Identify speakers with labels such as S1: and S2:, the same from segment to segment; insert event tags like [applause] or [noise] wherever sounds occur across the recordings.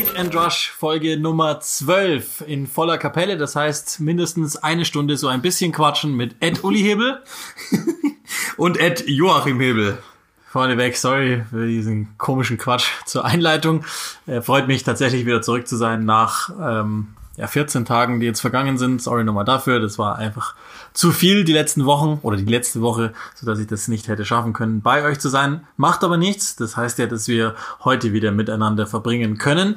S1: Click and Rush Folge Nummer 12 in voller Kapelle. Das heißt mindestens eine Stunde so ein bisschen quatschen mit Ed Uli Hebel [laughs]
S2: und Ed Joachim Hebel.
S1: Vorneweg, sorry für diesen komischen Quatsch zur Einleitung. Äh, freut mich tatsächlich wieder zurück zu sein nach ähm, ja, 14 Tagen, die jetzt vergangen sind. Sorry nochmal dafür. Das war einfach zu viel die letzten Wochen oder die letzte Woche, so dass ich das nicht hätte schaffen können, bei euch zu sein. Macht aber nichts. Das heißt ja, dass wir heute wieder miteinander verbringen können.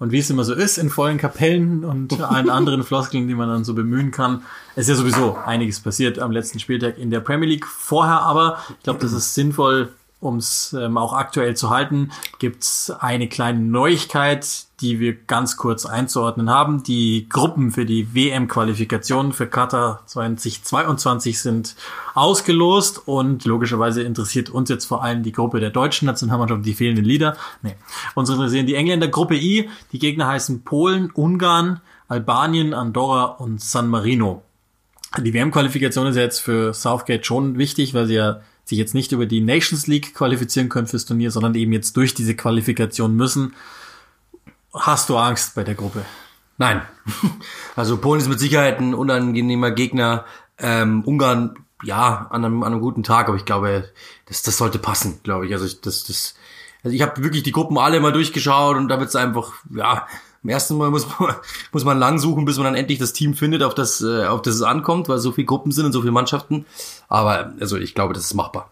S1: Und wie es immer so ist in vollen Kapellen und [laughs] allen anderen Floskeln, die man dann so bemühen kann, ist ja sowieso einiges passiert am letzten Spieltag in der Premier League. Vorher aber, ich glaube, das ist sinnvoll, um es ähm, auch aktuell zu halten, gibt's eine kleine Neuigkeit, die wir ganz kurz einzuordnen haben. Die Gruppen für die WM-Qualifikation für Qatar 2022 sind ausgelost und logischerweise interessiert uns jetzt vor allem die Gruppe der deutschen Nationalmannschaft, die fehlenden Lieder. Nee, uns interessieren die Engländer. Gruppe I, die Gegner heißen Polen, Ungarn, Albanien, Andorra und San Marino. Die WM-Qualifikation ist jetzt für Southgate schon wichtig, weil sie ja sich jetzt nicht über die Nations League qualifizieren können fürs Turnier, sondern eben jetzt durch diese Qualifikation müssen. Hast du Angst bei der Gruppe?
S2: Nein. [laughs] Also Polen ist mit Sicherheit ein unangenehmer Gegner. Ähm, Ungarn, ja, an einem, an einem guten Tag, aber ich glaube, das, das sollte passen, glaube ich. Also ich, das, das, also ich habe wirklich die Gruppen alle mal durchgeschaut und da wird es einfach, ja, im ersten Mal muss man, [laughs] muss man lang suchen, bis man dann endlich das Team findet, auf das, äh, auf das es ankommt, weil so viele Gruppen sind und so viele Mannschaften. Aber also ich glaube, das ist machbar.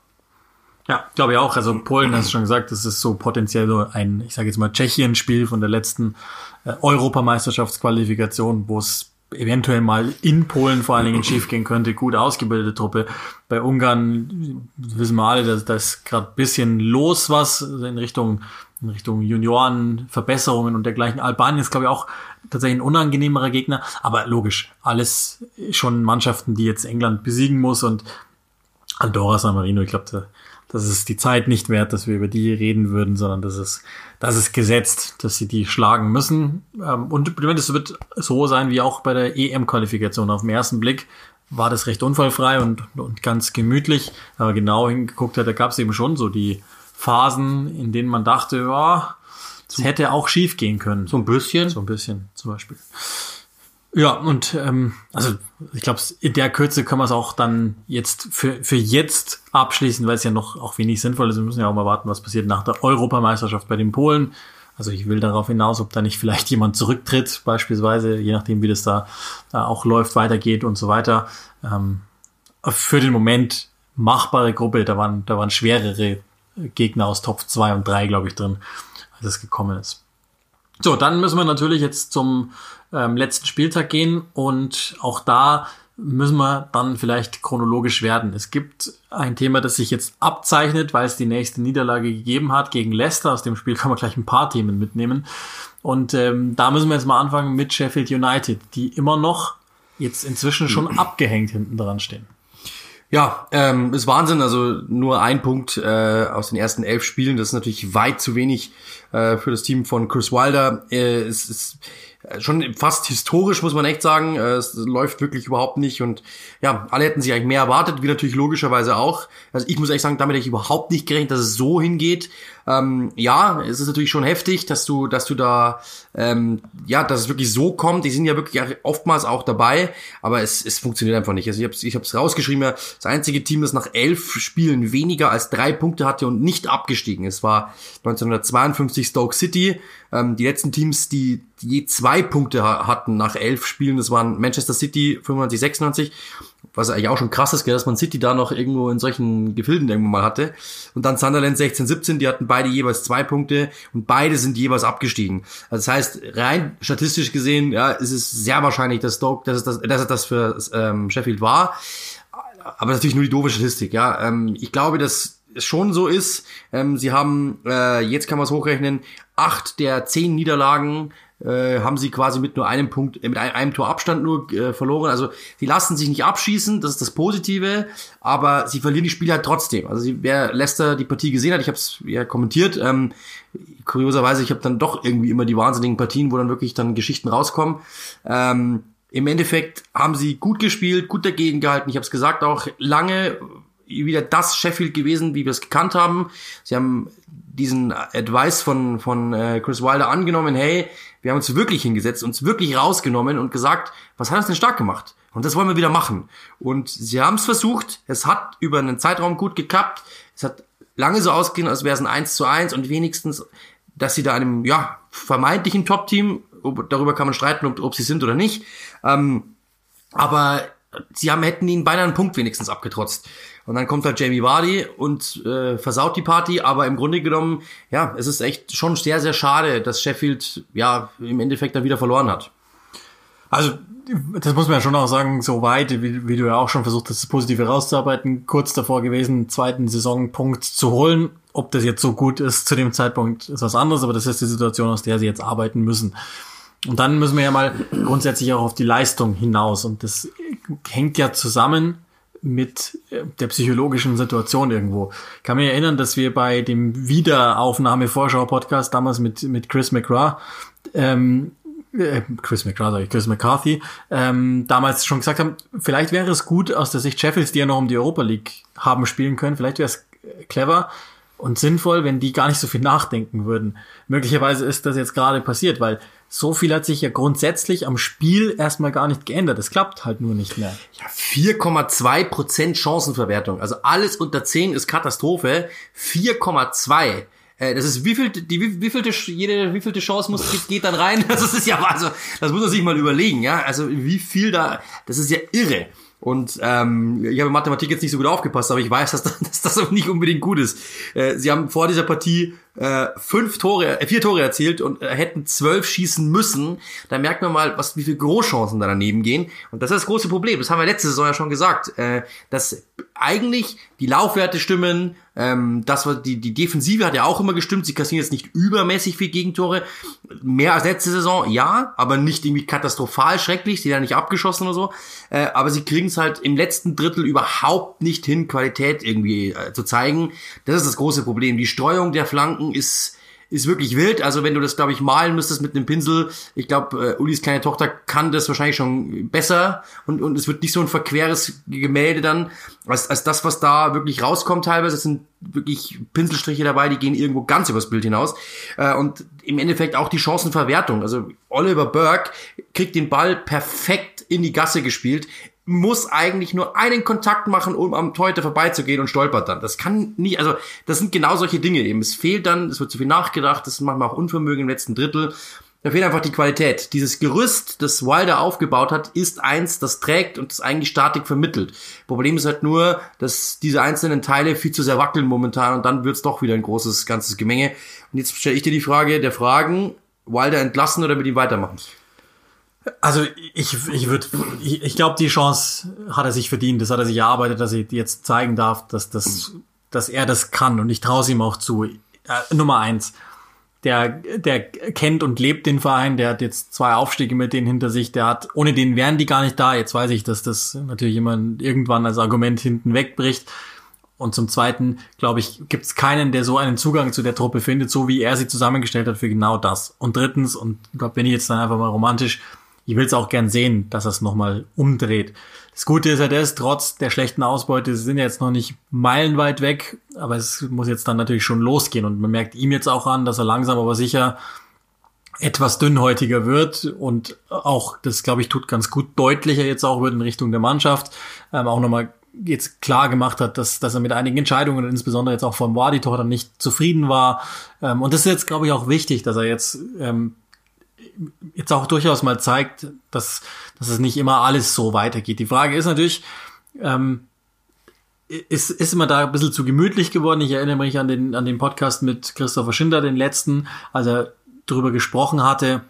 S1: Ja, glaube ich auch. Also Polen, hast du schon gesagt, das ist so potenziell so ein, ich sage jetzt mal, Tschechien-Spiel von der letzten äh, Europameisterschaftsqualifikation, wo es eventuell mal in Polen vor allen Dingen schief gehen könnte. Gut ausgebildete Truppe. Bei Ungarn wissen wir alle, dass da ist gerade bisschen los was in Richtung in Richtung Juniorenverbesserungen und dergleichen. Albanien ist, glaube ich, auch tatsächlich ein unangenehmerer Gegner. Aber logisch, alles schon Mannschaften, die jetzt England besiegen muss und Andorra, San Marino, ich glaube, das ist die Zeit nicht wert, dass wir über die reden würden, sondern das ist, das ist gesetzt, dass sie die schlagen müssen. Ähm, und es wird so sein wie auch bei der EM-Qualifikation. Auf den ersten Blick war das recht unfallfrei und, und ganz gemütlich. Aber genau hingeguckt hat, da gab es eben schon so die Phasen, in denen man dachte, ja, es hätte auch schief gehen können.
S2: So ein bisschen?
S1: So ein bisschen zum Beispiel. Ja, und ähm, also ich glaube, in der Kürze können wir es auch dann jetzt für, für jetzt abschließen, weil es ja noch auch wenig sinnvoll ist. Wir müssen ja auch mal warten, was passiert nach der Europameisterschaft bei den Polen. Also ich will darauf hinaus, ob da nicht vielleicht [laughs] jemand zurücktritt, beispielsweise, je nachdem, wie das da, da auch läuft, weitergeht und so weiter. Ähm, für den Moment machbare Gruppe, da waren, da waren schwerere Gegner aus Top 2 und 3, glaube ich, drin, als es gekommen ist. So, dann müssen wir natürlich jetzt zum ähm, letzten Spieltag gehen und auch da müssen wir dann vielleicht chronologisch werden. Es gibt ein Thema, das sich jetzt abzeichnet, weil es die nächste Niederlage gegeben hat gegen Leicester. Aus dem Spiel [laughs] kann man gleich ein paar Themen mitnehmen. Und ähm, da müssen wir jetzt mal anfangen mit Sheffield United, die immer noch jetzt inzwischen schon [clears throat] abgehängt hinten dran stehen.
S2: Ja, ähm, ist Wahnsinn. Also nur ein Punkt äh, aus den ersten elf Spielen. Das ist natürlich weit zu wenig äh, für das Team von Chris Wilder. Äh, es ist schon fast historisch, muss man echt sagen. Äh, es läuft wirklich überhaupt nicht. Und ja, alle hätten sich eigentlich mehr erwartet, wie natürlich logischerweise auch. Also ich muss echt sagen, damit hätte ich überhaupt nicht gerechnet, dass es so hingeht. Ähm, ja, es ist natürlich schon heftig, dass du, dass du da, ähm, ja, dass es wirklich so kommt. Die sind ja wirklich oftmals auch dabei, aber es, es funktioniert einfach nicht. Also ich habe ich hab's rausgeschrieben, das einzige Team, das nach elf Spielen weniger als drei Punkte hatte und nicht abgestiegen. Es war 1952 Stoke City. Ähm, die letzten Teams, die, je zwei Punkte hatten nach elf Spielen, das waren Manchester City 95, 96 was eigentlich auch schon krass ist, dass man City da noch irgendwo in solchen Gefilden irgendwo mal hatte. Und dann Sunderland 16, 17, die hatten beide jeweils zwei Punkte und beide sind jeweils abgestiegen. Also das heißt, rein statistisch gesehen, ja, ist es sehr wahrscheinlich, dass Stoke, dass es das, dass es das für ähm, Sheffield war. Aber natürlich nur die doofe Statistik, ja. Ähm, ich glaube, dass es schon so ist. Ähm, sie haben, äh, jetzt kann man es hochrechnen, acht der zehn Niederlagen äh, haben sie quasi mit nur einem Punkt, äh, mit einem, einem Tor Abstand nur äh, verloren. Also sie lassen sich nicht abschießen, das ist das Positive, aber sie verlieren die Spiele halt trotzdem. Also sie, wer Leicester die Partie gesehen hat, ich habe es ja kommentiert, ähm, kurioserweise, ich habe dann doch irgendwie immer die wahnsinnigen Partien, wo dann wirklich dann Geschichten rauskommen. Ähm, Im Endeffekt haben sie gut gespielt, gut dagegen gehalten. Ich habe es gesagt, auch lange wieder das Sheffield gewesen, wie wir es gekannt haben. Sie haben diesen Advice von, von äh, Chris Wilder angenommen, hey, wir haben uns wirklich hingesetzt, uns wirklich rausgenommen und gesagt, was hat uns denn stark gemacht? Und das wollen wir wieder machen. Und sie haben es versucht, es hat über einen Zeitraum gut geklappt, es hat lange so ausgehen, als wäre es ein 1 zu 1 und wenigstens, dass sie da einem, ja, vermeintlichen Top-Team, darüber kann man streiten, ob, ob sie sind oder nicht, ähm, aber sie haben, hätten ihnen beinahe einen Punkt wenigstens abgetrotzt. Und dann kommt halt Jamie Vardy und äh, versaut die Party, aber im Grunde genommen, ja, es ist echt schon sehr, sehr schade, dass Sheffield ja im Endeffekt dann wieder verloren hat.
S1: Also das muss man ja schon auch sagen, so weit, wie, wie du ja auch schon versucht hast, das Positive rauszuarbeiten, kurz davor gewesen, zweiten Saisonpunkt zu holen. Ob das jetzt so gut ist zu dem Zeitpunkt, ist was anderes, aber das ist die Situation, aus der sie jetzt arbeiten müssen. Und dann müssen wir ja mal grundsätzlich auch auf die Leistung hinaus. Und das hängt ja zusammen mit äh, der psychologischen Situation irgendwo. Ich kann mich erinnern, dass wir bei dem Wiederaufnahme-Vorschau-Podcast damals mit, mit Chris McGrath ähm, äh, Chris McCarthy, Chris McCarthy, ähm, damals schon gesagt haben, vielleicht wäre es gut aus der Sicht Sheffields, die ja noch um die Europa League haben spielen können, vielleicht wäre es clever und sinnvoll, wenn die gar nicht so viel nachdenken würden. Möglicherweise ist das jetzt gerade passiert, weil so viel hat sich ja grundsätzlich am Spiel erstmal gar nicht geändert. Es klappt halt nur nicht mehr.
S2: Ja, 4,2 Prozent Chancenverwertung. Also alles unter 10 ist Katastrophe. 4,2. Äh, das ist wie viel, die, wie, wie vielte, jede, wie vielte Chance muss, geht, geht dann rein? [laughs] Das ist ja, also, das muss man sich mal überlegen, ja. Also, wie viel da, das ist ja irre. Und ähm, ich habe Mathematik jetzt nicht so gut aufgepasst, aber ich weiß, dass, [laughs] das, dass das nicht unbedingt gut ist. Äh, sie haben vor dieser Partie äh, fünf Tore, äh, vier Tore erzielt und äh, hätten zwölf schießen müssen. Da merkt man mal, was wie viele Großchancen da daneben gehen. Und das ist das große Problem. Das haben wir letzte Saison ja schon gesagt, äh, dass eigentlich die Laufwerte stimmen. Ähm, das war die die Defensive hat ja auch immer gestimmt. Sie kassieren jetzt nicht übermäßig viel Gegentore, mehr als letzte Saison, ja, aber nicht irgendwie katastrophal schrecklich. Sie haben nicht abgeschossen oder so. Äh, aber sie kriegen es halt im letzten Drittel überhaupt nicht hin, Qualität irgendwie äh, zu zeigen. Das ist das große Problem. Die Streuung der Flanken ist ist wirklich wild. Also wenn du das, glaube ich, malen müsstest mit einem Pinsel, ich glaube, äh, Ulis kleine Tochter kann das wahrscheinlich schon besser und, und es wird nicht so ein verqueres Gemälde dann, als, als das, was da wirklich rauskommt teilweise. Es sind wirklich Pinselstriche dabei, die gehen irgendwo ganz übers Bild hinaus. Äh, und im Endeffekt auch die Chancenverwertung. Also Oliver Burke kriegt den Ball perfekt in die Gasse gespielt muss eigentlich nur einen Kontakt machen, um am Torhüter vorbeizugehen und stolpert dann. Das kann nicht, also das sind genau solche Dinge eben. Es fehlt dann, es wird zu viel nachgedacht, das ist manchmal auch Unvermögen im letzten Drittel. Da fehlt einfach die Qualität. Dieses Gerüst, das Wilder aufgebaut hat, ist eins, das trägt und das eigentlich Statik vermittelt. Problem ist halt nur, dass diese einzelnen Teile viel zu sehr wackeln momentan und dann wird's doch wieder ein großes, ganzes Gemenge. Und jetzt stelle ich dir die Frage der Fragen, Wilder entlassen oder mit ihm weitermachen?
S1: Also ich, ich würde, ich, ich glaube, die Chance hat er sich verdient. Das hat er sich erarbeitet, dass er jetzt zeigen darf, dass, das, dass er das kann. Und ich traue es ihm auch zu. Äh, Nummer eins, der, der kennt und lebt den Verein. Der hat jetzt zwei Aufstiege mit denen hinter sich. Der hat, ohne den wären die gar nicht da. Jetzt weiß ich, dass das natürlich immer irgendwann als Argument hinten wegbricht. Und zum Zweiten, glaube ich, gibt es keinen, der so einen Zugang zu der Truppe findet, so wie er sie zusammengestellt hat für genau das. Und drittens, und ich glaube, wenn ich jetzt dann einfach mal romantisch, ich will es auch gern sehen, dass es nochmal umdreht. Das Gute ist ja das, trotz der schlechten Ausbeute, sie sind jetzt noch nicht meilenweit weg, aber es muss jetzt dann natürlich schon losgehen und man merkt ihm jetzt auch an, dass er langsam aber sicher etwas dünnhäutiger wird und auch, das glaube ich, tut ganz gut deutlicher jetzt auch wird in Richtung der Mannschaft, ähm, auch nochmal jetzt klar gemacht hat, dass, dass er mit einigen Entscheidungen, insbesondere jetzt auch vom Wadi-Tor, nicht zufrieden war. Ähm, und das ist jetzt, glaube ich, auch wichtig, dass er jetzt ähm, jetzt auch durchaus mal zeigt, dass, dass es nicht immer alles so weitergeht. Die Frage ist natürlich, ähm, ist, ist immer da ein bisschen zu gemütlich geworden. Ich erinnere mich an den, an den Podcast mit Christopher Schinder, den letzten, als er darüber gesprochen hatte,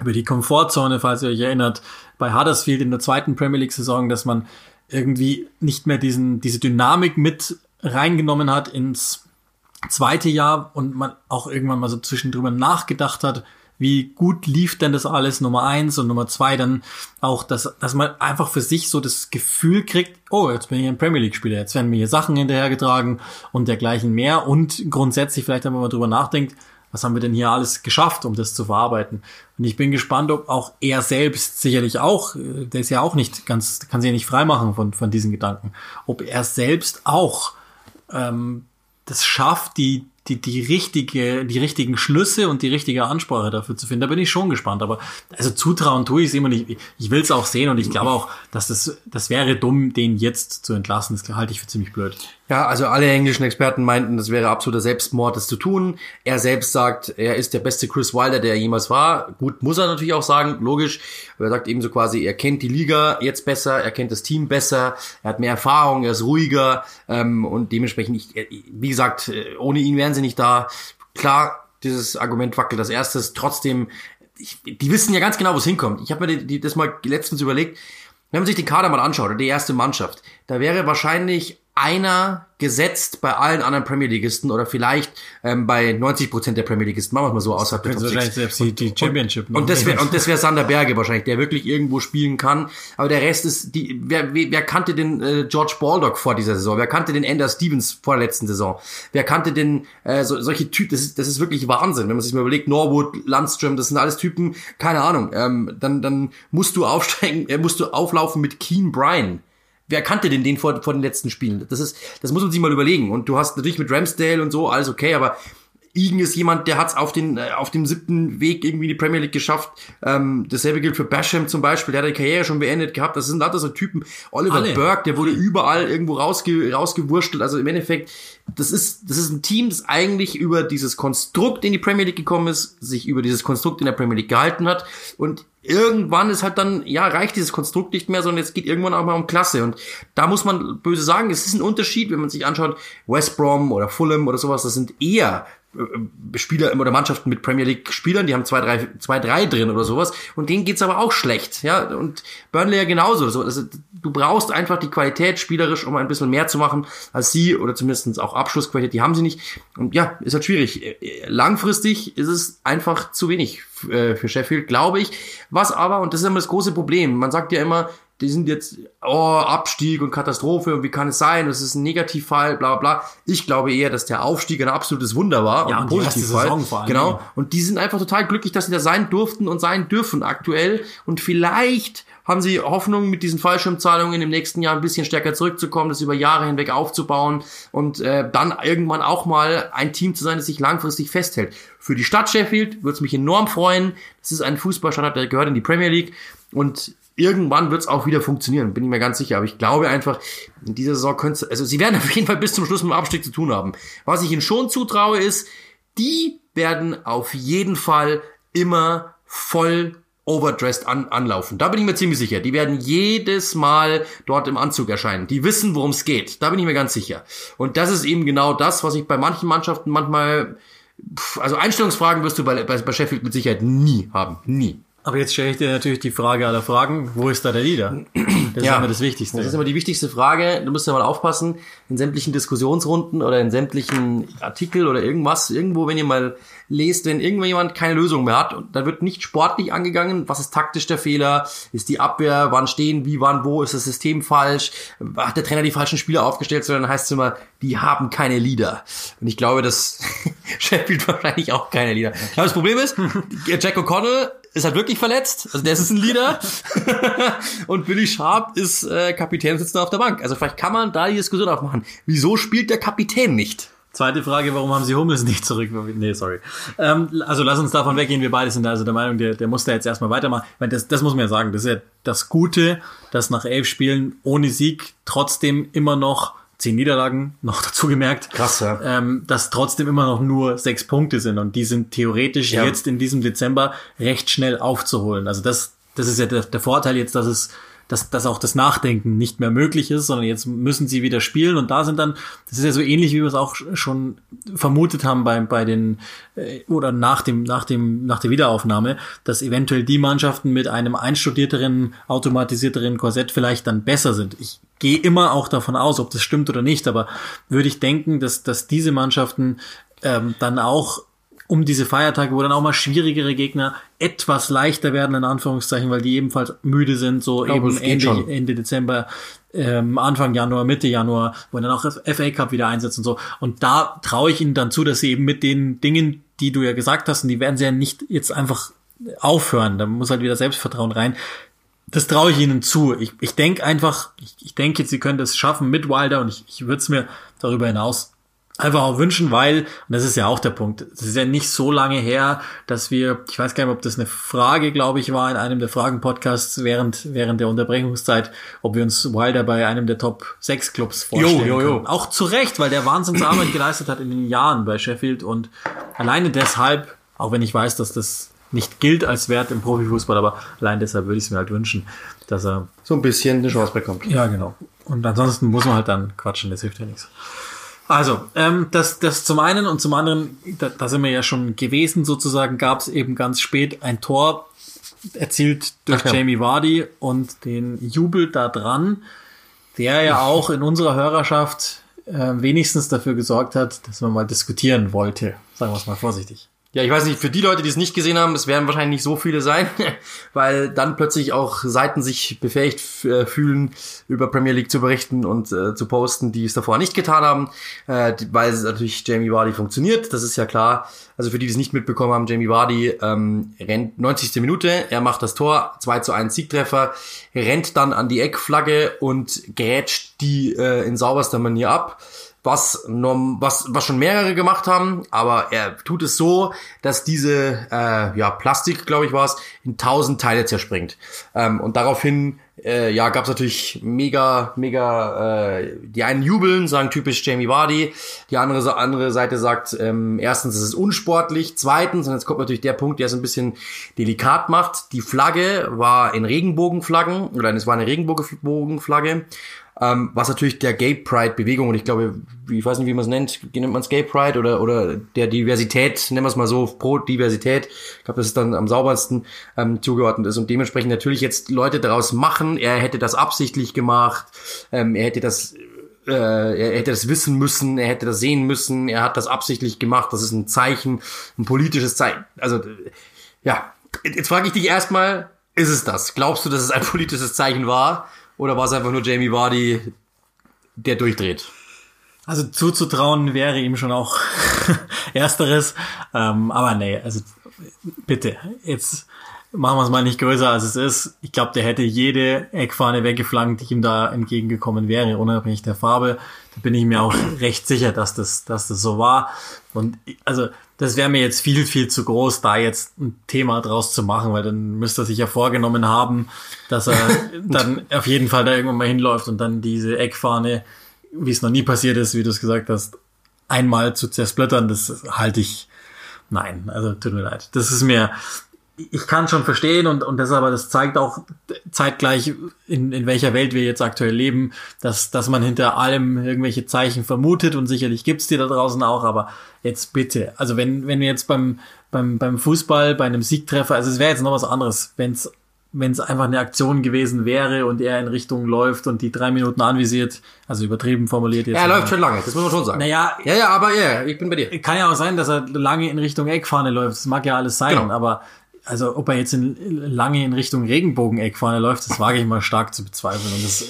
S1: über die Komfortzone, falls ihr euch erinnert, bei Huddersfield in der zweiten Premier League-Saison, dass man irgendwie nicht mehr diesen, diese Dynamik mit reingenommen hat ins zweite Jahr und man auch irgendwann mal so zwischendrüber nachgedacht hat, wie gut lief denn das alles, Nummer eins und Nummer zwei dann auch, dass, dass man einfach für sich so das Gefühl kriegt, oh, jetzt bin ich ein Premier League-Spieler, jetzt werden mir hier Sachen hinterhergetragen und dergleichen mehr und grundsätzlich vielleicht wenn man mal nachdenkt, was haben wir denn hier alles geschafft, um das zu verarbeiten? Und ich bin gespannt, ob auch er selbst sicherlich auch, der ist ja auch nicht ganz, kann sich ja nicht freimachen von, von diesen Gedanken, ob er selbst auch ähm, das schafft, die die, die richtige, die richtigen Schlüsse und die richtige Ansprache dafür zu finden. Da bin ich schon gespannt. Aber also zutrauen tue ich es immer nicht. Ich, ich will es auch sehen und ich glaube auch, dass das, das wäre dumm, den jetzt zu entlassen. Das halte ich für ziemlich blöd.
S2: Ja, also alle englischen Experten meinten, das wäre absoluter Selbstmord, das zu tun. Er selbst sagt, er ist der beste Chris Wilder, der jemals war. Gut, muss er natürlich auch sagen, logisch. Aber er sagt eben so quasi, er kennt die Liga jetzt besser, er kennt das Team besser, er hat mehr Erfahrung, er ist ruhiger ähm, und dementsprechend, ich, wie gesagt, ohne ihn wären sie nicht da. Klar, dieses Argument wackelt. Das erste ist trotzdem, ich, die wissen ja ganz genau, wo es hinkommt. Ich habe mir die, die, das mal letztens überlegt, wenn man sich den Kader mal anschaut, die erste Mannschaft, da wäre wahrscheinlich einer gesetzt bei allen anderen Premier Leagueisten oder vielleicht ähm, bei 90 Prozent der Premier Leaguesten, machen wir es mal so außerhalb der Top
S1: wahrscheinlich selbst die, die Championship.
S2: Und, und das wäre und das wäre Sander Berge wahrscheinlich, der wirklich irgendwo spielen kann. Aber der Rest ist die. Wer, wer, kannte den äh, George Baldock vor dieser Saison? Wer kannte den Ender Stevens vor der letzten Saison? Wer kannte den äh, so, solche Typen? Das ist das ist wirklich Wahnsinn, wenn man sich mal überlegt. Norwood, Landström, das sind alles Typen. Keine Ahnung. Ähm, dann dann musst du aufsteigen, äh, musst du auflaufen mit Keen Bryan wer kannte denn den vor, vor den letzten Spielen? Das ist, das muss man sich mal überlegen. Und du hast natürlich mit Ramsdale und so alles okay, aber Igen ist jemand, der hat es auf den äh, auf dem siebten Weg irgendwie in die Premier League geschafft. Ähm, dasselbe gilt für Basham zum Beispiel, der hat die Karriere schon beendet gehabt. Das sind lauter so Typen. Oliver Alle. Burke, der wurde überall irgendwo rausge rausgewurschtelt. Also im Endeffekt, das ist das ist ein Team, das eigentlich über dieses Konstrukt in die Premier League gekommen ist, sich über dieses Konstrukt in der Premier League gehalten hat und irgendwann ist halt dann, ja, reicht dieses Konstrukt nicht mehr, sondern es geht irgendwann auch mal um Klasse. Und da muss man böse sagen, es ist ein Unterschied, wenn man sich anschaut, West Brom oder Fulham oder sowas, das sind eher Spieler oder Mannschaften mit Premier League Spielern, die haben zwei, drei, zwei, drei drin oder sowas und denen geht's aber auch schlecht, ja, und Burnley ja genauso, also, du brauchst einfach die Qualität spielerisch, um ein bisschen mehr zu machen als sie oder zumindest auch Abschlussqualität, die haben sie nicht und ja, ist halt schwierig. Langfristig ist es einfach zu wenig äh, für Sheffield, glaube ich, was aber, und das ist immer das große Problem, man sagt ja immer, die sind jetzt, oh, Abstieg und Katastrophe und wie kann es sein, das ist ein Negativfall, bla bla. Ich glaube eher, dass der Aufstieg ein absolutes Wunder war
S1: ja, und ein Positivfall.
S2: Genau. Und die sind einfach total glücklich, dass sie da sein durften und sein dürfen aktuell. Und vielleicht haben sie Hoffnung, mit diesen Fallschirmzahlungen im nächsten Jahr ein bisschen stärker zurückzukommen, das über Jahre hinweg aufzubauen und äh, dann irgendwann auch mal ein Team zu sein, das sich langfristig festhält. Für die Stadt Sheffield würde es mich enorm freuen. Das ist ein Fußballstandard, der gehört in die Premier League und irgendwann wird es auch wieder funktionieren, bin ich mir ganz sicher. Aber ich glaube einfach, in dieser Saison könnte also sie werden [laughs] auf jeden Fall bis zum Schluss mit dem Abstieg zu tun haben. Was ich ihnen schon zutraue, ist, die werden auf jeden Fall immer voll overdressed an, anlaufen. Da bin ich mir ziemlich sicher. Die werden jedes Mal dort im Anzug erscheinen. Die wissen, worum es geht. Da bin ich mir ganz sicher. Und das ist eben genau das, was ich bei manchen Mannschaften manchmal, also Einstellungsfragen wirst du bei, bei, bei Sheffield mit Sicherheit nie haben. Nie.
S1: Aber jetzt stelle ich dir natürlich die Frage aller Fragen, wo ist da der Leader? Das ja, ist immer das Wichtigste.
S2: Das ist immer die wichtigste Frage. Du musst ja mal aufpassen, in sämtlichen Diskussionsrunden oder in sämtlichen Artikel oder irgendwas, irgendwo, wenn ihr mal lest, wenn irgendjemand keine Lösung mehr hat, und da wird nicht sportlich angegangen, was ist taktisch der Fehler, ist die Abwehr, wann stehen, wie, wann, wo, ist das System falsch, hat der Trainer die falschen Spieler aufgestellt, sondern heißt es immer, die haben keine Leader. Und ich glaube, dass [laughs] Sheffield wahrscheinlich auch keine Leader. Aber das Problem ist, Jack O'Connell ist halt wirklich verletzt. Also der ist ein Leader. [laughs] und Billy Sharp ist äh, Kapitän sitzen auf der Bank. Also vielleicht kann man da die Diskussion aufmachen. Wieso spielt der Kapitän nicht?
S1: Zweite Frage, warum haben sie Hummels nicht zurück? Nee, sorry. Ähm, also lass uns davon weggehen. Wir beide sind also der Meinung, der, der muss da jetzt erstmal weitermachen. Weil das, das muss man ja sagen. Das ist ja das Gute, dass nach elf Spielen ohne Sieg trotzdem immer noch zehn Niederlagen noch [laughs] dazu gemerkt.
S2: Krass, ja.
S1: Ähm, dass trotzdem immer noch nur sechs Punkte sind und die sind theoretisch ja. jetzt in diesem Dezember recht schnell aufzuholen. Also das, das ist ja der, der Vorteil jetzt, dass es dass, dass auch das Nachdenken nicht mehr möglich ist, sondern jetzt müssen sie wieder spielen und da sind dann, das ist ja so ähnlich, wie wir es auch schon vermutet haben bei, bei den, äh, oder nach dem, nach dem, nach der Wiederaufnahme, dass eventuell die Mannschaften mit einem einstudierteren, automatisierteren Korsett vielleicht dann besser sind. Ich gehe immer auch davon aus, ob das stimmt oder nicht, aber würde ich denken, dass, dass diese Mannschaften ähm, dann auch um diese Feiertage, wo dann auch mal schwierigere Gegner etwas leichter werden, in Anführungszeichen, weil die ebenfalls müde sind, so glaube, eben Ende, Ende Dezember, ähm, Anfang Januar, Mitte Januar, wo dann auch FA Cup wieder einsetzt und so. Und da traue ich ihnen dann zu, dass sie eben mit den Dingen, die du ja gesagt hast, und die werden sie ja nicht jetzt einfach aufhören, da muss halt wieder Selbstvertrauen rein. Das traue ich ihnen zu. Ich, ich denke einfach, ich, ich denke, sie können das schaffen mit Wilder und ich, ich würde es mir darüber hinaus einfach auch wünschen, weil, und das ist ja auch der Punkt, es ist ja nicht so lange her, dass wir, ich weiß gar nicht, ob das eine Frage, glaube ich, war in einem der Fragen-Podcasts während, während der Unterbrechungszeit, ob wir uns Wilder bei einem der Top 6 Clubs vorstellen
S2: Jo, jo, jo.
S1: können. Auch zu Recht, weil der Wahnsinnsarbeit [clears throat] geleistet hat in den Jahren bei Sheffield und alleine deshalb, auch wenn ich weiß, dass das nicht gilt als Wert im Profifußball, aber allein deshalb würde ich es mir halt wünschen, dass er
S2: So ein bisschen eine Chance bekommt.
S1: ja, genau. Und ansonsten muss man halt dann quatschen, das hilft ja nichts. Also, ähm, das, das zum einen und zum anderen, da, da sind wir ja schon gewesen sozusagen, gab es eben ganz spät ein Tor erzielt durch
S2: ja.
S1: Jamie Vardy und den Jubel da dran, der ja auch in unserer Hörerschaft äh, wenigstens dafür gesorgt hat, dass man mal diskutieren wollte. Sagen wir es mal vorsichtig.
S2: Ja, ich weiß nicht, für die Leute, die es nicht gesehen haben, es werden wahrscheinlich nicht so viele sein, [laughs] weil dann plötzlich auch Seiten sich befähigt äh, fühlen, über Premier League zu berichten und äh, zu posten, die es davor nicht getan haben, äh, weil es natürlich Jamie Vardy funktioniert, das ist ja klar. Also für die, die es nicht mitbekommen haben, Jamie Vardy ähm, rennt 90. Minute, er macht das Tor, 2 zu 1 Siegtreffer, rennt dann an die Eckflagge und grätscht die äh, in sauberster Manier ab was, was, was schon mehrere gemacht haben, aber er tut es so, dass diese äh, ja, Plastik, glaube ich, war es, in tausend Teile zerspringt. Ähm, und daraufhin äh, ja, gab es natürlich mega, mega, äh, die einen jubeln, sagen typisch Jamie Vardy, die andere, andere Seite sagt, ähm, erstens, es ist unsportlich, zweitens, und jetzt kommt natürlich der Punkt, der es ein bisschen delikat macht, die Flagge war in Regenbogenflaggen, oder es war eine Regenbogenflagge, ähm, was natürlich der Gay Pride Bewegung und ich glaube, ich weiß nicht, wie man es nennt, nennt man es Gay Pride oder oder der Diversität, nennen wir es mal so, pro Diversität. Ich glaube, das ist dann am saubersten ähm, zugeordnet ist und dementsprechend natürlich jetzt Leute daraus machen. Er hätte das absichtlich gemacht, ähm, er hätte das äh, er hätte das wissen müssen, er hätte das sehen müssen, er hat das absichtlich gemacht, das ist ein Zeichen, ein politisches Zeichen. Also ja, jetzt frage ich dich erstmal, ist es das? Glaubst du, dass es ein [laughs] politisches Zeichen war? Oder war es einfach nur Jamie Vardy, der durchdreht?
S1: Also zuzutrauen wäre ihm schon auch [laughs] ersteres. Ähm, aber nee, also bitte, jetzt machen wir es mal nicht größer als es ist. Ich glaube, der hätte jede Eckfahne weggeflankt, die ihm da entgegengekommen wäre, unabhängig der Farbe. Da bin ich mir auch [laughs] recht sicher, dass das, dass das so war. Und also das wäre mir jetzt viel, viel zu groß, da jetzt ein Thema draus zu machen, weil dann müsste er sich ja vorgenommen haben, dass er [laughs] dann auf jeden Fall da irgendwann mal hinläuft und dann diese Eckfahne, wie es noch nie passiert ist, wie du es gesagt hast, einmal zu zersplittern, das halte ich, nein, also tut mir leid. Das ist mir, ich kann schon verstehen und, und das aber, das zeigt auch zeitgleich, in, in welcher Welt wir jetzt aktuell leben, dass, dass man hinter allem irgendwelche Zeichen vermutet und sicherlich gibt's die da draußen auch, aber jetzt bitte, also wenn, wenn wir jetzt beim, beim, beim Fußball, bei einem Siegtreffer, also es wäre jetzt noch was anderes, wenn's wenn es einfach eine Aktion gewesen wäre und er in Richtung läuft und die drei Minuten anvisiert, also übertrieben formuliert jetzt.
S2: Er läuft schon lange, das muss man schon sagen.
S1: Naja,
S2: ja, ja, aber ja, ich bin bei dir.
S1: kann ja auch sein, dass er lange in Richtung Eckfahne läuft. Das mag ja alles sein,
S2: Genau.
S1: aber also ob er jetzt in, lange in Richtung Regenbogen-Eckfahne läuft, das wage ich mal stark zu bezweifeln. Und das,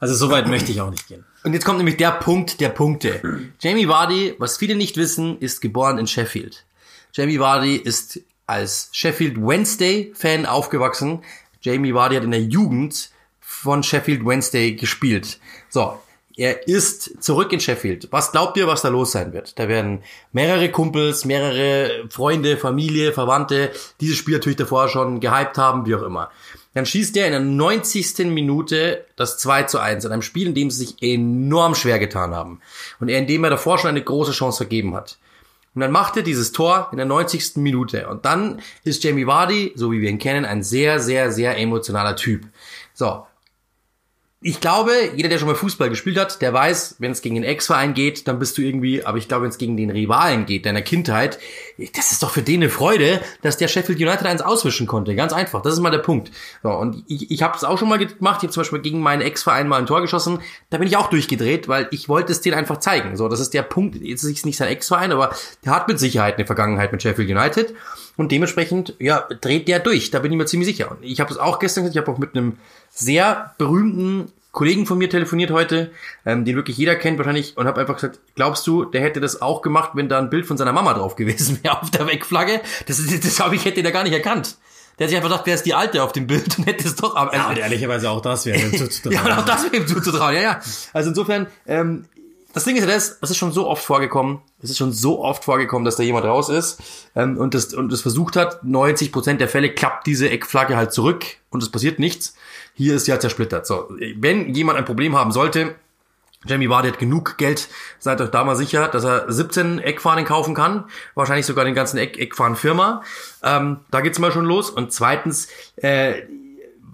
S1: also so weit möchte ich auch nicht gehen.
S2: Und jetzt kommt nämlich der Punkt der Punkte. Jamie Vardy, was viele nicht wissen, ist geboren in Sheffield. Jamie Vardy ist als Sheffield Wednesday Fan aufgewachsen. Jamie Vardy hat in der Jugend von Sheffield Wednesday gespielt. So, er ist zurück in Sheffield. Was glaubt ihr, was da los sein wird? Da werden mehrere Kumpels, mehrere Freunde, Familie, Verwandte dieses Spiel natürlich davor schon gehypt haben, wie auch immer. Dann schießt er in der 90. Minute das 2 zu 1 in einem Spiel, in dem sie sich enorm schwer getan haben. Und er, in dem er davor schon eine große Chance vergeben hat. Und dann macht er dieses Tor in der 90. Minute. Und dann ist Jamie Vardy, so wie wir ihn kennen, ein sehr, sehr, sehr emotionaler Typ. So. Ich glaube, jeder, der schon mal Fußball gespielt hat, der weiß, wenn es gegen den Ex-Verein geht, dann bist du irgendwie, aber ich glaube, wenn es gegen den Rivalen geht, deiner Kindheit, das ist doch für den eine Freude, dass der Sheffield United eins auswischen konnte. Ganz einfach. Das ist mal der Punkt. So, und ich, ich habe es auch schon mal gemacht. Ich habe zum Beispiel gegen meinen Ex-Verein mal ein Tor geschossen. Da bin ich auch durchgedreht, weil ich wollte es denen einfach zeigen. So, das ist der Punkt. Jetzt ist es nicht sein Ex-Verein, aber der hat mit Sicherheit eine Vergangenheit mit Sheffield United. Und dementsprechend, ja, dreht der durch. Da bin ich mir ziemlich sicher. Und ich habe es auch gestern gesagt, ich habe auch mit einem sehr berühmten Kollegen von mir telefoniert heute, ähm, den wirklich jeder kennt wahrscheinlich, und habe einfach gesagt, glaubst du, der hätte das auch gemacht, wenn da ein Bild von seiner Mama drauf gewesen wäre auf der Wegflagge? Das, das, das habe ich hätte der gar nicht erkannt. Der hat sich einfach gedacht, wer ist die Alte auf dem Bild und hätte es doch. Aber,
S1: Ja, und ehrlicherweise auch das wäre
S2: ja, und auch das wäre ihm zuzutrauen, ja, ja. Also insofern, ähm, das Ding ist ja das, es ist schon so oft vorgekommen, es ist schon so oft vorgekommen, dass da jemand raus ist ähm, und das und das versucht hat. 90 Prozent der Fälle klappt diese Eckflagge halt zurück und es passiert nichts. Hier ist ja zersplittert. So, wenn jemand ein Problem haben sollte, Jamie Vardy hat genug Geld, seid euch da mal sicher, dass er 17 Eckfahnen kaufen kann, wahrscheinlich sogar den ganzen Eck Eckfahren-Firma. Ähm, da geht's mal schon los. Und zweitens, äh,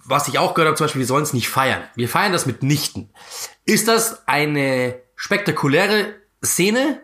S2: was ich auch gehört habe, zum Beispiel, wir sollen es nicht feiern. Wir feiern das mitnichten. Ist das eine spektakuläre Szene?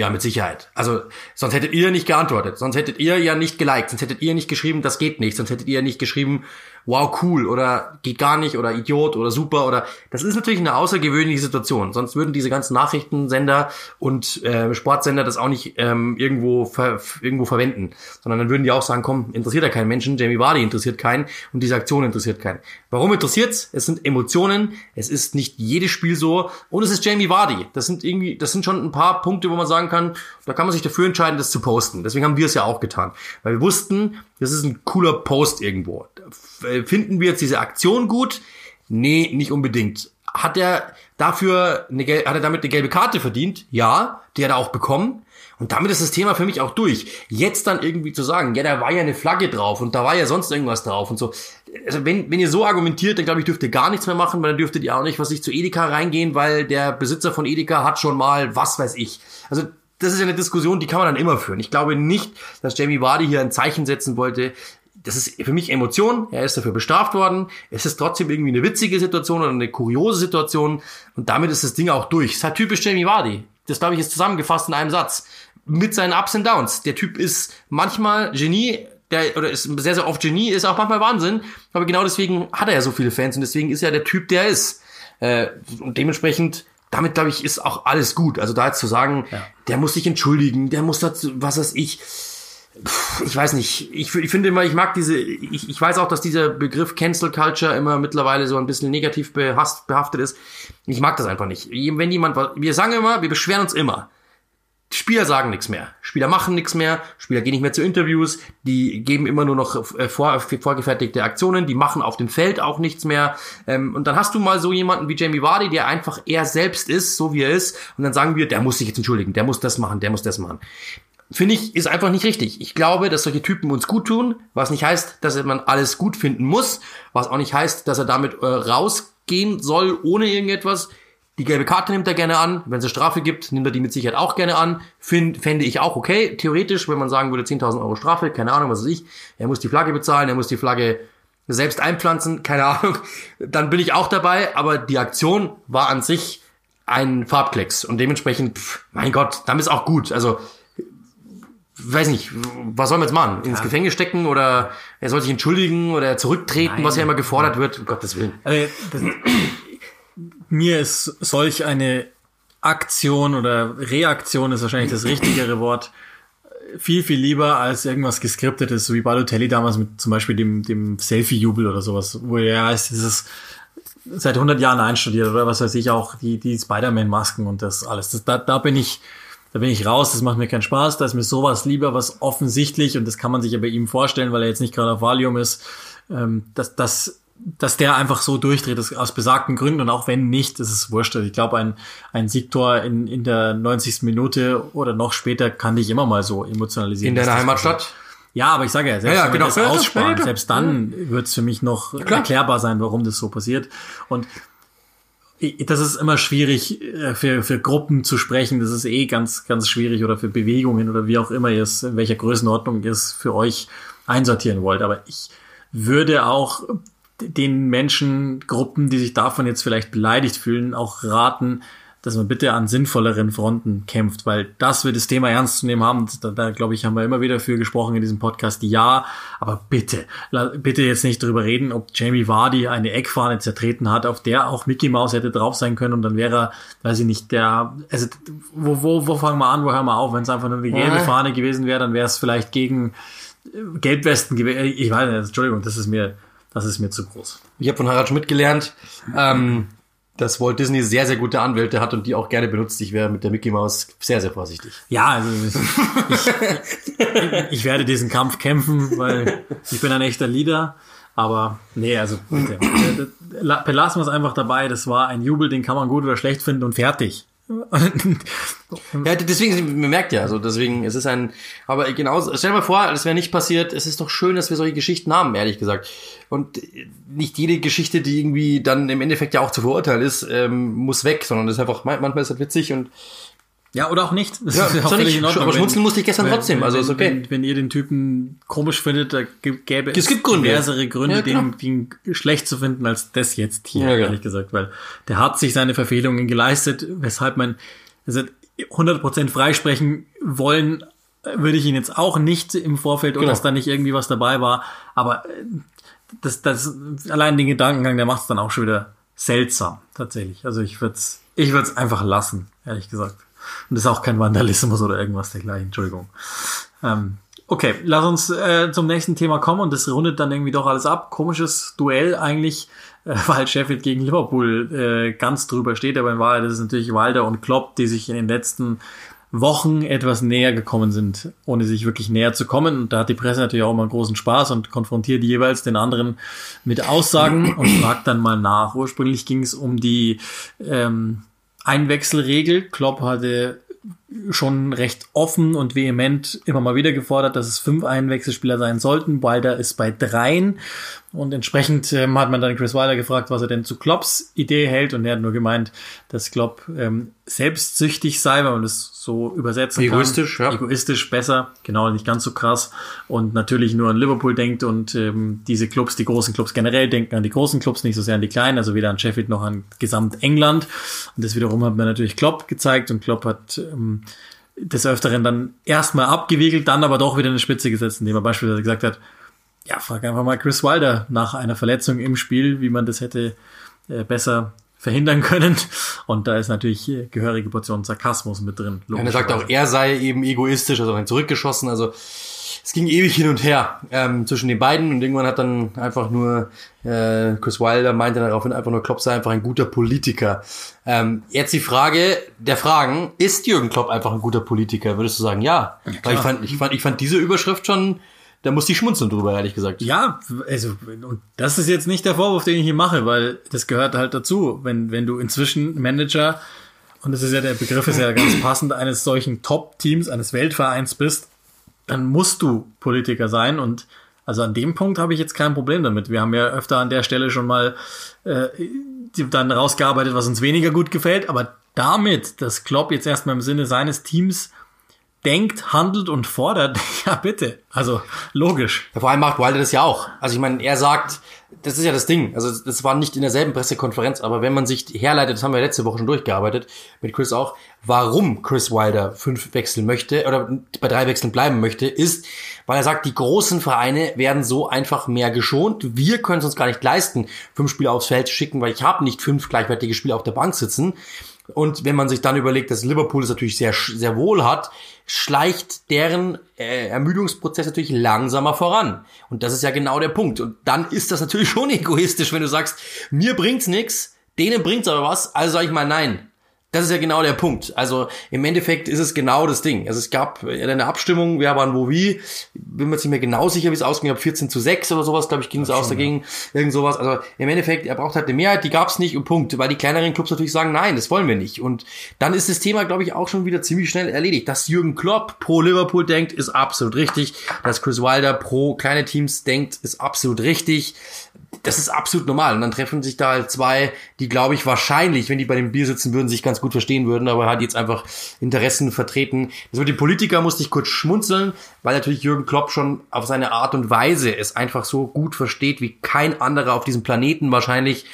S2: Ja, mit Sicherheit. Also, sonst hättet ihr nicht geantwortet, sonst hättet ihr ja nicht geliked, sonst hättet ihr nicht geschrieben, das geht nicht, sonst hättet ihr nicht geschrieben, wow, cool oder geht gar nicht oder Idiot oder super oder das ist natürlich eine außergewöhnliche Situation. Sonst würden diese ganzen Nachrichtensender und äh, Sportsender das auch nicht ähm, irgendwo ver irgendwo verwenden, sondern dann würden die auch sagen, komm, interessiert ja keinen Menschen, Jamie Vardy interessiert keinen und diese Aktion interessiert keinen. Warum interessiert's? Es sind Emotionen, es ist nicht jedes Spiel so und es ist Jamie Vardy. Das sind irgendwie, das sind schon ein paar Punkte, wo man sagen kann, da kann man sich dafür entscheiden, das zu posten. Deswegen haben wir es ja auch getan, weil wir wussten, das ist ein cooler Post irgendwo. Finden wir jetzt diese Aktion gut? Nee, nicht unbedingt. Hat er dafür eine, hat er damit eine gelbe Karte verdient? Ja, die hat er auch bekommen. Und damit ist das Thema für mich auch durch. Jetzt dann irgendwie zu sagen, ja, da war ja eine Flagge drauf und da war ja sonst irgendwas drauf und so. Also wenn, wenn ihr so argumentiert, dann glaube ich, dürft ihr gar nichts mehr machen, weil dann dürftet ihr auch nicht, was ich zu Edeka reingehen, weil der Besitzer von Edeka hat schon mal, was weiß ich. Also das ist ja eine Diskussion, die kann man dann immer führen. Ich glaube nicht, dass Jamie Vardy hier ein Zeichen setzen wollte. Das ist für mich Emotion. Er ist dafür bestraft worden. Es ist trotzdem irgendwie eine witzige Situation oder eine kuriose Situation. Und damit ist das Ding auch durch. Es ist halt typisch Jamie Vardy. Das, glaube ich, ist zusammengefasst in einem Satz. Mit seinen Ups und Downs. Der Typ ist manchmal Genie, der, oder ist sehr, sehr oft Genie, ist auch manchmal Wahnsinn. Aber genau deswegen hat er ja so viele Fans und deswegen ist er der Typ, der er ist. Äh, und dementsprechend damit, glaube ich, ist auch alles gut. Also da jetzt zu sagen, ja. der muss sich entschuldigen, der muss dazu, was weiß ich. Ich weiß nicht. Ich, ich finde immer, ich mag diese, ich, ich weiß auch, dass dieser Begriff Cancel Culture immer mittlerweile so ein bisschen negativ behasst, behaftet ist. Ich mag das einfach nicht. Wenn jemand, wir sagen immer, wir beschweren uns immer. Spieler sagen nichts mehr. Spieler machen nichts mehr. Spieler gehen nicht mehr zu Interviews. Die geben immer nur noch äh, vor, vorgefertigte Aktionen. Die machen auf dem Feld auch nichts mehr. Ähm, und dann hast du mal so jemanden wie Jamie Vardy, der einfach er selbst ist, so wie er ist. Und dann sagen wir, der muss sich jetzt entschuldigen. Der muss das machen. Der muss das machen. Finde ich, ist einfach nicht richtig. Ich glaube, dass solche Typen uns gut tun, was nicht heißt, dass man alles gut finden muss, was auch nicht heißt, dass er damit äh, rausgehen soll ohne irgendetwas. Die gelbe Karte nimmt er gerne an. Wenn es eine Strafe gibt, nimmt er die mit Sicherheit auch gerne an. Find, fände ich auch okay. Theoretisch, wenn man sagen würde, 10.000 Euro Strafe, keine Ahnung, was weiß ich. Er muss die Flagge bezahlen, er muss die Flagge selbst einpflanzen, [laughs] keine Ahnung. Dann bin ich auch dabei. Aber die Aktion war an sich ein Farbklecks. Und dementsprechend, pff, mein Gott, damit ist auch gut. Also, weiß nicht, was soll man jetzt machen? Ins ja. Gefängnis stecken oder er soll sich entschuldigen oder zurücktreten, Nein. was ja immer gefordert wird, um Gottes Willen. Also, das,
S1: mir ist solch eine Aktion oder Reaktion ist wahrscheinlich das richtigere Wort viel, viel lieber als irgendwas geskriptetes, so wie Balotelli damals mit zum Beispiel dem, dem Selfie-Jubel oder sowas, wo er heißt, dieses seit 100 Jahren einstudiert oder was weiß ich auch, die, die Spider-Man-Masken und das alles. Das, da, da bin ich, da bin ich raus, das macht mir keinen Spaß, da ist mir sowas lieber, was offensichtlich, und das kann man sich ja bei ihm vorstellen, weil er jetzt nicht gerade auf Valium ist, ähm, dass, dass dass der einfach so durchdreht, das aus besagten Gründen und auch wenn nicht, das ist wurscht. Also ich glaube, ein, ein Siegtor in, in der 90. Minute oder noch später kann dich immer mal so emotionalisieren.
S2: In deiner Heimatstadt?
S1: Ja, aber ich sage ja, selbst ja, ja, wenn genau. das aussparen, ja, selbst dann ja. wird es für mich noch erklärbar sein, warum das so passiert. Und das ist immer schwierig äh, für, für Gruppen zu sprechen. Das ist eh ganz, ganz schwierig oder für Bewegungen oder wie auch immer ihr es, in welcher Größenordnung ihr es für euch einsortieren wollt. Aber ich würde auch den Menschengruppen, die sich davon jetzt vielleicht beleidigt fühlen, auch raten, dass man bitte an sinnvolleren Fronten kämpft, weil das wird das Thema ernst zu nehmen haben. Da, da glaube ich, haben wir immer wieder für gesprochen in diesem Podcast. Ja, aber bitte, bitte jetzt nicht darüber reden, ob Jamie Vardy eine Eckfahne zertreten hat, auf der auch Mickey Mouse hätte drauf sein können und dann wäre er, weiß ich nicht, der, also wo, wo, wo fangen wir an, wo hören wir auf? Wenn es einfach nur eine gelbe Fahne gewesen wäre, dann wäre es vielleicht gegen Gelbwesten gewesen. Ich weiß nicht, Entschuldigung, das ist mir das ist mir zu groß.
S2: Ich habe von Harald Schmidt gelernt, ähm, dass Walt Disney sehr, sehr gute Anwälte hat und die auch gerne benutzt. Ich wäre mit der Mickey Mouse sehr, sehr vorsichtig.
S1: Ja, also ich, ich werde diesen Kampf kämpfen, weil ich bin ein echter Leader. Aber nee, also bitte. Belassen wir es einfach dabei. Das war ein Jubel, den kann man gut oder schlecht finden und fertig.
S2: Ja, deswegen, man merkt ja, also deswegen, es ist ein, aber genauso, stell dir mal vor, das wäre nicht passiert, es ist doch schön, dass wir solche Geschichten haben, ehrlich gesagt. Und nicht jede Geschichte, die irgendwie dann im Endeffekt ja auch zu verurteilen ist, ähm, muss weg, sondern das ist einfach, manchmal ist das witzig und
S1: ja, oder auch nicht.
S2: Das ja, ist auch nicht. Aber schmunzeln musste ich gestern wenn, trotzdem, also ist okay.
S1: Wenn, wenn, ihr den Typen komisch findet, da gäbe
S2: es, es gibt Gründe.
S1: diversere Gründe, ja, den, den schlecht zu finden als das jetzt hier, ja, ehrlich gesagt, weil der hat sich seine Verfehlungen geleistet, weshalb man also 100% freisprechen wollen, würde ich ihn jetzt auch nicht im Vorfeld, oder genau. dass da nicht irgendwie was dabei war, aber äh, das, das, allein den Gedankengang, der macht es dann auch schon wieder seltsam, tatsächlich. Also ich würde es ich würd's einfach lassen, ehrlich gesagt. Und das ist auch kein Vandalismus oder irgendwas dergleichen. Entschuldigung. Ähm, okay, lass uns äh, zum nächsten Thema kommen und das rundet dann irgendwie doch alles ab. Komisches Duell eigentlich, äh, [laughs] weil Sheffield gegen Liverpool äh, ganz drüber steht, aber in Wahrheit ist es natürlich Wilder und Klopp, die sich in den letzten Wochen etwas näher gekommen sind, ohne sich wirklich näher zu kommen. Und da hat die Presse natürlich auch immer großen Spaß und konfrontiert jeweils den anderen mit Aussagen und fragt dann mal nach. Ursprünglich ging es um die ähm, Einwechselregel. Klopp hatte schon recht offen und vehement immer mal wieder gefordert, dass es fünf Einwechselspieler sein sollten. Wilder ist bei dreien. Und entsprechend ähm, hat man dann Chris Wilder gefragt, was er denn zu Klopps Idee hält. Und er hat nur gemeint, dass Klopp ähm, selbstsüchtig sei, wenn man das so übersetzen
S2: Egoistisch,
S1: kann. Ja. Egoistisch, besser, genau, nicht ganz so krass. Und natürlich nur an Liverpool denkt und ähm, diese Clubs, die großen Clubs generell denken an die großen Clubs, nicht so sehr an die kleinen, also weder an Sheffield noch an Gesamt England. Und das wiederum hat man natürlich Klopp gezeigt. Und Klopp hat ähm, des Öfteren dann erstmal abgewiegelt, dann aber doch wieder eine Spitze gesetzt, indem er beispielsweise gesagt hat, ja, frag einfach mal Chris Wilder nach einer Verletzung im Spiel, wie man das hätte äh, besser verhindern können. Und da ist natürlich äh, gehörige Portion Sarkasmus mit drin.
S2: Ja, er sagt auch, er sei eben egoistisch, also zurückgeschossen. Also es ging ewig hin und her ähm, zwischen den beiden und irgendwann hat dann einfach nur äh, Chris Wilder meinte daraufhin einfach nur, Klopp sei einfach ein guter Politiker. Ähm, jetzt die Frage der Fragen, ist Jürgen Klopp einfach ein guter Politiker? Würdest du sagen, ja? ja Weil ich fand, ich fand, ich fand diese Überschrift schon da musste ich schmunzeln drüber, ehrlich gesagt.
S1: Ja, also, und das ist jetzt nicht der Vorwurf, den ich hier mache, weil das gehört halt dazu. Wenn, wenn du inzwischen Manager, und das ist ja der Begriff ist ja ganz passend, eines solchen Top-Teams, eines Weltvereins bist, dann musst du Politiker sein und also an dem Punkt habe ich jetzt kein Problem damit. Wir haben ja öfter an der Stelle schon mal äh, dann rausgearbeitet, was uns weniger gut gefällt, aber damit, dass Klopp jetzt erstmal im Sinne seines Teams denkt, handelt und fordert, [laughs] ja bitte. Also logisch.
S2: Ja, vor allem macht Wilder das ja auch. Also ich meine, er sagt, das ist ja das Ding. Also das war nicht in derselben Pressekonferenz, aber wenn man sich herleitet, das haben wir letzte Woche schon durchgearbeitet, mit Chris auch, warum Chris Wilder fünf wechseln möchte oder bei drei Wechseln bleiben möchte, ist, weil er sagt, die großen Vereine werden so einfach mehr geschont. Wir können es uns gar nicht leisten, fünf Spieler aufs Feld zu schicken, weil ich habe nicht fünf gleichwertige Spieler auf der Bank sitzen. Und wenn man sich dann überlegt, dass Liverpool es natürlich sehr, sehr wohl hat, schleicht deren äh, Ermüdungsprozess natürlich langsamer voran. Und das ist ja genau der Punkt. Und dann ist das natürlich [laughs] schon egoistisch, wenn du sagst, mir bringt's nix, denen bringt's aber was, also sag ich mal nein. Das ist ja genau der Punkt. Also im Endeffekt ist es genau das Ding. Also es gab eine Abstimmung, wer waren wo wie. Bin mir jetzt nicht mehr genau sicher, wie es ausging. Ich glaube 14 zu 6 oder sowas, glaube ich, ging es aus dagegen. Ja. Irgend sowas. Also im Endeffekt, er braucht halt eine Mehrheit, die gab es nicht und Punkt. Weil die kleineren Clubs natürlich sagen, nein, das wollen wir nicht. Und dann ist das Thema, glaube ich, auch schon wieder ziemlich schnell erledigt. Dass Jürgen Klopp pro Liverpool denkt, ist absolut richtig. Dass Chris Wilder pro kleine Teams denkt, ist absolut richtig das ist absolut normal. Und dann treffen sich da halt zwei, die, glaube ich, wahrscheinlich, wenn die bei dem Bier sitzen würden, sich ganz gut verstehen würden, aber halt jetzt einfach Interessen vertreten. Das mit dem Politiker musste ich kurz schmunzeln, weil natürlich Jürgen Klopp schon auf seine Art und Weise es einfach so gut versteht, wie kein anderer auf diesem Planeten wahrscheinlich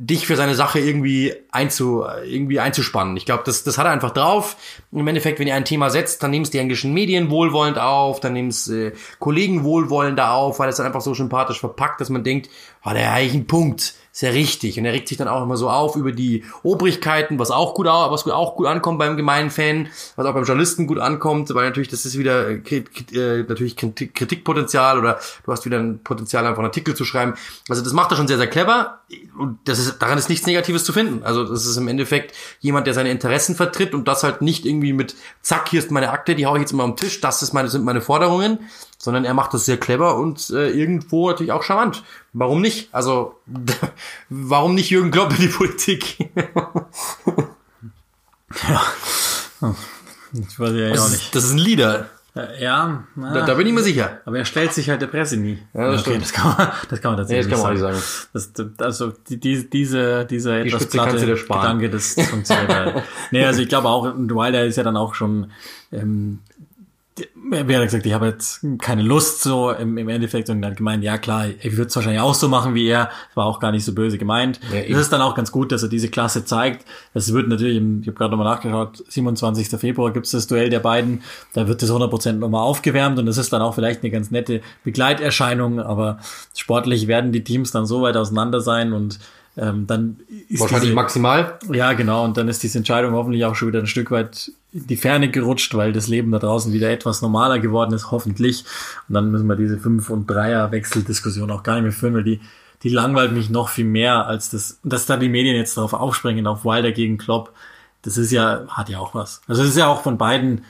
S2: dich für seine Sache irgendwie, einzu, irgendwie einzuspannen. Ich glaube, das, das hat er einfach drauf. Im Endeffekt, wenn ihr ein Thema setzt, dann nimmst die englischen Medien wohlwollend auf, dann nimmst äh, Kollegen wohlwollender auf, weil es dann einfach so sympathisch verpackt, dass man denkt, hat er eigentlich einen Punkt sehr richtig. Und er regt sich dann auch immer so auf über die Obrigkeiten, was auch gut, was auch gut ankommt beim gemeinen Fan, was auch beim Journalisten gut ankommt, weil natürlich das ist wieder äh, natürlich Kritikpotenzial oder du hast wieder ein Potenzial, einfach einen Artikel zu schreiben. Also das macht er schon sehr, sehr clever und das ist, daran ist nichts Negatives zu finden. Also das ist im Endeffekt jemand, der seine Interessen vertritt und das halt nicht irgendwie mit, zack, hier ist meine Akte, die hau ich jetzt immer am Tisch, das ist meine, sind meine Forderungen, sondern er macht das sehr clever und äh, irgendwo natürlich auch charmant. Warum nicht? Also, [laughs] warum nicht Jürgen Klopp in die Politik?
S1: Ja. Ich weiß ja
S2: das,
S1: auch
S2: ist,
S1: nicht.
S2: das ist ein Leader.
S1: Ja, na,
S2: Da, da bin ich mir sicher.
S1: aber er stellt sich halt der Presse nie.
S2: Ja, das
S1: okay, das kann man, das kann man tatsächlich
S2: Nee, das kann man
S1: nicht
S2: auch
S1: sagen. Das, also die, die, diese, dieser etwas
S2: Spitze sparen.
S1: Gedanke, das, funktioniert halt. [laughs] Nee, also ich glaube auch, Wilder ist ja dann auch schon, ähm, wer hat gesagt, ich habe jetzt keine Lust so im, im Endeffekt und dann gemeint, ja klar, ich würde es wahrscheinlich auch so machen wie er, war auch gar nicht so böse gemeint.
S2: Ja,
S1: das ist dann auch ganz gut, dass er diese Klasse zeigt. Das wird natürlich, im- ich habe gerade nochmal nachgeschaut, 27. Februar gibt's das Duell der beiden, da wird das 100% nochmal aufgewärmt und das ist dann auch vielleicht eine ganz nette Begleiterscheinung, aber sportlich werden die Teams dann so weit auseinander sein und ähm, dann ist
S2: Wahrscheinlich
S1: diese,
S2: maximal.
S1: ja, genau. Und dann ist diese Entscheidung hoffentlich auch schon wieder ein Stück weit in die Ferne gerutscht, weil das Leben da draußen wieder etwas normaler geworden ist, hoffentlich. Und dann müssen wir diese Fünf- und Dreier-Wechseldiskussion auch gar nicht mehr führen, weil die, die langweilt mich noch viel mehr als das, dass da die Medien jetzt darauf aufspringen, auf Wilder gegen Klopp. Das ist ja, hat ja auch was. Also das ist ja auch von beiden,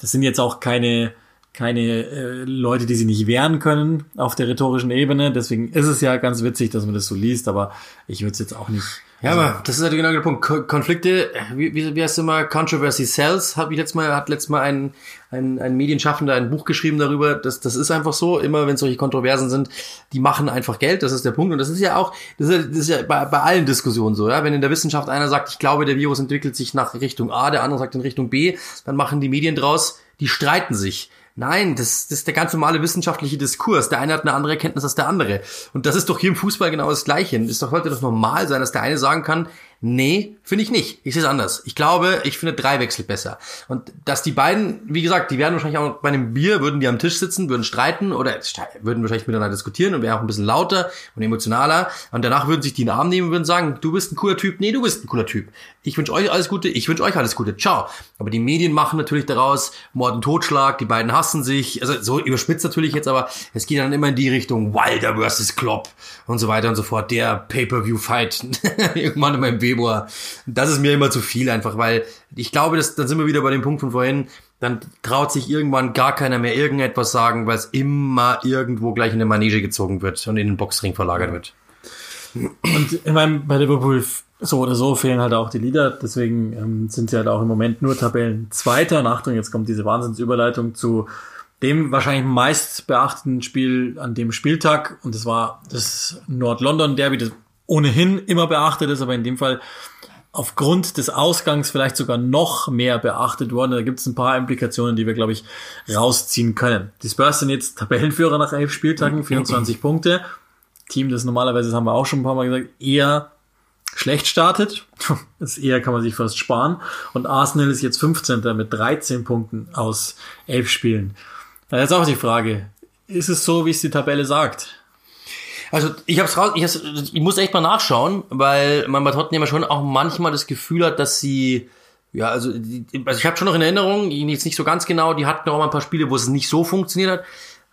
S1: das sind jetzt auch keine, keine äh, Leute, die sie nicht wehren können auf der rhetorischen Ebene. Deswegen ist es ja ganz witzig, dass man das so liest, aber ich würde es jetzt auch nicht.
S2: Ja,
S1: also-
S2: aber das ist halt genau der Punkt. Ko- Konflikte, wie, wie, wie heißt immer, Controversy Sells, hat ich letztes Mal, hat letztes Mal ein, ein, ein Medienschaffender ein Buch geschrieben darüber. Das, das ist einfach so, immer wenn solche Kontroversen sind, die machen einfach Geld, das ist der Punkt. Und das ist ja auch, das ist ja, das ist ja bei, bei allen Diskussionen so, ja. Wenn in der Wissenschaft einer sagt, ich glaube, der Virus entwickelt sich nach Richtung A, der andere sagt in Richtung B, dann machen die Medien draus, die streiten sich. Nein, das, das ist der ganz normale wissenschaftliche Diskurs. Der eine hat eine andere Erkenntnis als der andere. Und das ist doch hier im Fußball genau das Gleiche. Es heute doch normal sein, dass der eine sagen kann, nee, finde ich nicht. Ich sehe es anders. Ich glaube, ich finde drei Wechsel besser. Und dass die beiden, wie gesagt, die werden wahrscheinlich auch bei einem Bier, würden die am Tisch sitzen, würden streiten oder würden wahrscheinlich miteinander diskutieren und wären auch ein bisschen lauter und emotionaler. Und danach würden sich die in den Arm nehmen und würden sagen, du bist ein cooler Typ, nee, du bist ein cooler Typ. Ich wünsche euch alles Gute, ich wünsche euch alles Gute. Ciao. Aber die Medien machen natürlich daraus Mord und Totschlag, die beiden hassen sich. Also so überspitzt natürlich jetzt, aber es geht dann immer in die Richtung Wilder versus Klopp und so weiter und so fort. Der Pay-Per-View-Fight [laughs] irgendwann immer im Februar. Das ist mir immer zu viel einfach, weil ich glaube, dass, dann sind wir wieder bei dem Punkt von vorhin, dann traut sich irgendwann gar keiner mehr irgendetwas sagen, weil es immer irgendwo gleich in eine Manege gezogen wird und in den Boxring verlagert wird.
S1: Und ich meine, bei Liverpool so oder so fehlen halt auch die Leader, deswegen ähm, sind sie halt auch im Moment nur Tabellen Zweiter. Und Achtung, jetzt kommt diese Wahnsinnsüberleitung zu dem wahrscheinlich meist beachteten Spiel an dem Spieltag. Und das war das Nord-London-Derby, das ohnehin immer beachtet ist, aber in dem Fall aufgrund des Ausgangs vielleicht sogar noch mehr beachtet worden. Da gibt es ein paar Implikationen, die wir, glaube ich, rausziehen können. Die Spurs sind jetzt Tabellenführer nach elf Spieltagen, [laughs] 24 Punkte. Team, das normalerweise, das haben wir auch schon ein paar Mal gesagt, eher schlecht startet. [laughs] Das eher kann man sich fast sparen. Und Arsenal ist jetzt 15. mit 13 Punkten aus elf Spielen. Da ist auch die Frage, ist es so, wie es die Tabelle sagt?
S2: Also ich hab's raus, ich, ich muss echt mal nachschauen, weil man bei Tottenham schon auch manchmal das Gefühl hat, dass sie ja, also, also ich habe schon noch in Erinnerung, jetzt nicht so ganz genau, die hatten auch mal ein paar Spiele, wo es nicht so funktioniert hat,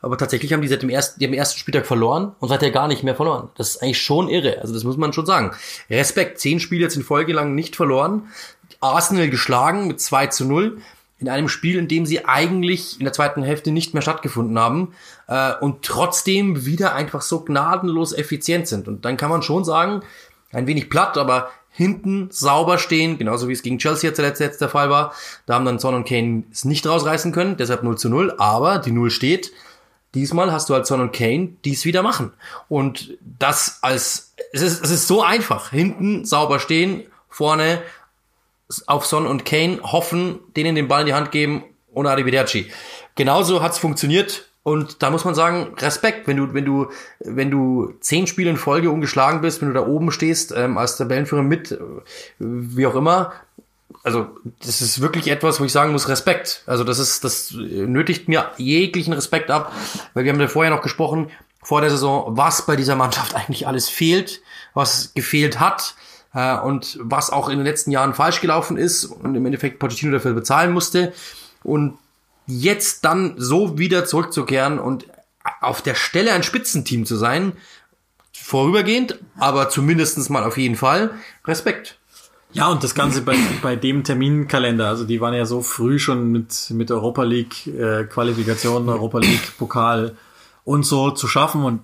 S2: aber tatsächlich haben die seit dem ersten, die haben ersten Spieltag verloren und seither gar nicht mehr verloren. Das ist eigentlich schon irre, also das muss man schon sagen. Respekt, zehn Spiele jetzt in Folge lang nicht verloren, Arsenal geschlagen mit 2 zu 0 in einem Spiel, in dem sie eigentlich in der zweiten Hälfte nicht mehr stattgefunden haben äh, und trotzdem wieder einfach so gnadenlos effizient sind. Und dann kann man schon sagen, ein wenig platt, aber hinten sauber stehen, genauso wie es gegen Chelsea jetzt zuletzt jetzt der Fall war. Da haben dann Son und Kane es nicht rausreißen können, deshalb 0 zu 0, aber die 0 steht. Diesmal hast du halt Son und Kane, die es wieder machen. Und das als, es ist, es ist so einfach. Hinten sauber stehen, vorne auf Son und Kane hoffen, denen den Ball in die Hand geben und Arrivederci. Genauso hat's funktioniert und da muss man sagen, Respekt, wenn du, wenn du, wenn du zehn Spiele in Folge ungeschlagen bist, wenn du da oben stehst, ähm, als Tabellenführer mit, äh, wie auch immer, also das ist wirklich etwas, wo ich sagen muss, Respekt. Also das ist, das nötigt mir jeglichen Respekt ab, weil wir haben ja vorher noch gesprochen, vor der Saison, was bei dieser Mannschaft [laughs] eigentlich alles fehlt, was gefehlt hat äh, und was auch in den letzten Jahren falsch gelaufen ist und im Endeffekt Pochettino dafür bezahlen musste. Und jetzt dann so wieder zurückzukehren und auf der Stelle ein Spitzenteam zu sein, vorübergehend, aber zumindestens mal auf jeden Fall, Respekt.
S1: Ja, und das Ganze bei, bei dem Terminkalender, also die waren ja so früh schon mit, mit Europa League äh, Qualifikation, Europa League Pokal und so zu schaffen. Und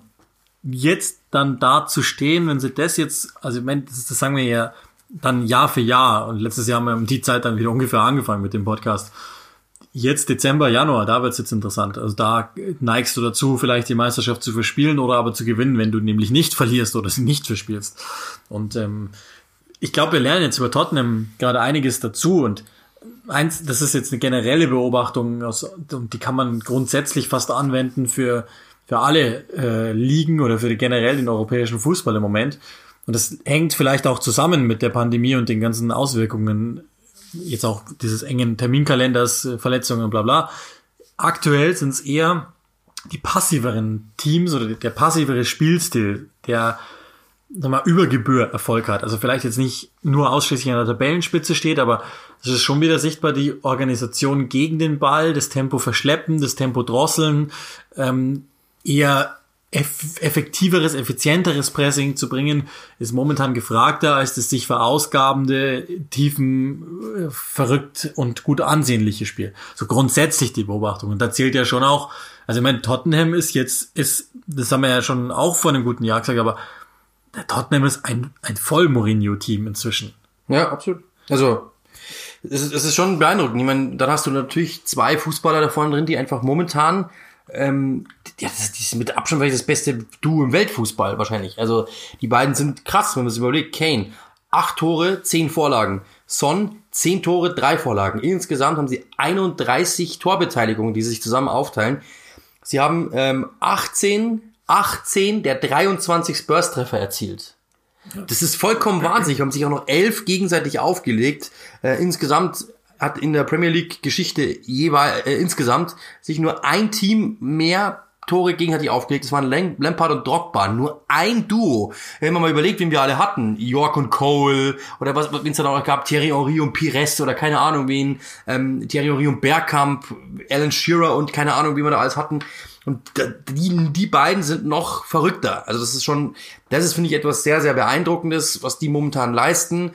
S1: jetzt dann da zu stehen, wenn sie das jetzt, also ich meine, das, das sagen wir ja dann Jahr für Jahr, und letztes Jahr haben wir um die Zeit dann wieder ungefähr angefangen mit dem Podcast. Jetzt Dezember, Januar, da wird's jetzt interessant. Also da neigst du dazu, vielleicht die Meisterschaft zu verspielen oder aber zu gewinnen, wenn du nämlich nicht verlierst oder sie nicht verspielst. Und ähm, ich glaube, wir lernen jetzt über Tottenham gerade einiges dazu und eins, das ist jetzt eine generelle Beobachtung, aus, und die kann man grundsätzlich fast anwenden für, für alle äh, Ligen oder für generell den europäischen Fußball im Moment. Und das hängt vielleicht auch zusammen mit der Pandemie und den ganzen Auswirkungen, jetzt auch dieses engen Terminkalenders, äh, Verletzungen, bla bla. Aktuell sind es eher die passiveren Teams oder der passivere Spielstil, der sag mal, über Gebühr Erfolg hat. Also vielleicht jetzt nicht nur ausschließlich an der Tabellenspitze steht, aber es ist schon wieder sichtbar, die Organisation gegen den Ball, das Tempo verschleppen, das Tempo drosseln, ähm, eher eff effektiveres, effizienteres Pressing zu bringen, ist momentan gefragter als das sich verausgabende, tiefen, äh, verrückt und gut ansehnliche Spiel. So grundsätzlich die Beobachtung. Und da zählt ja schon auch, also ich meine, Tottenham ist jetzt, ist, das haben wir ja schon auch vor einem guten Jahr gesagt, aber der Tottenham ist ein, ein Voll-Mourinho-Team inzwischen.
S2: Ja, absolut. Also, es ist, es ist schon beeindruckend. Ich meine, dann hast du natürlich zwei Fußballer da vorne drin, die einfach momentan, ähm, ja, das, ist mit Abstand vielleicht das beste Duo im Weltfußball wahrscheinlich. Also, die beiden sind krass, wenn man sich überlegt. Kane, acht Tore, zehn Vorlagen. Son, zehn Tore, drei Vorlagen. Insgesamt haben sie 31 Torbeteiligungen, die sich zusammen aufteilen. Sie haben ähm, 18 18 der 23 Spurs-Treffer erzielt. Das ist vollkommen wahnsinnig. Haben sich auch noch elf gegenseitig aufgelegt. Äh, insgesamt hat in der Premier League Geschichte jeweils äh, insgesamt sich nur ein Team mehr Tore gegenseitig aufgelegt. Das waren Lampard und Drogba. Nur ein Duo. Wenn man mal überlegt, wen wir alle hatten. York und Cole. Oder was, wen es dann auch gab. Thierry Henry und Pires. Oder keine Ahnung wen. Ähm, Thierry Henry und Bergkamp. Alan Shearer und keine Ahnung, wie wir da alles hatten. Und die, die beiden sind noch verrückter. Also das ist schon, das ist, finde ich, etwas sehr, sehr Beeindruckendes, was die momentan leisten.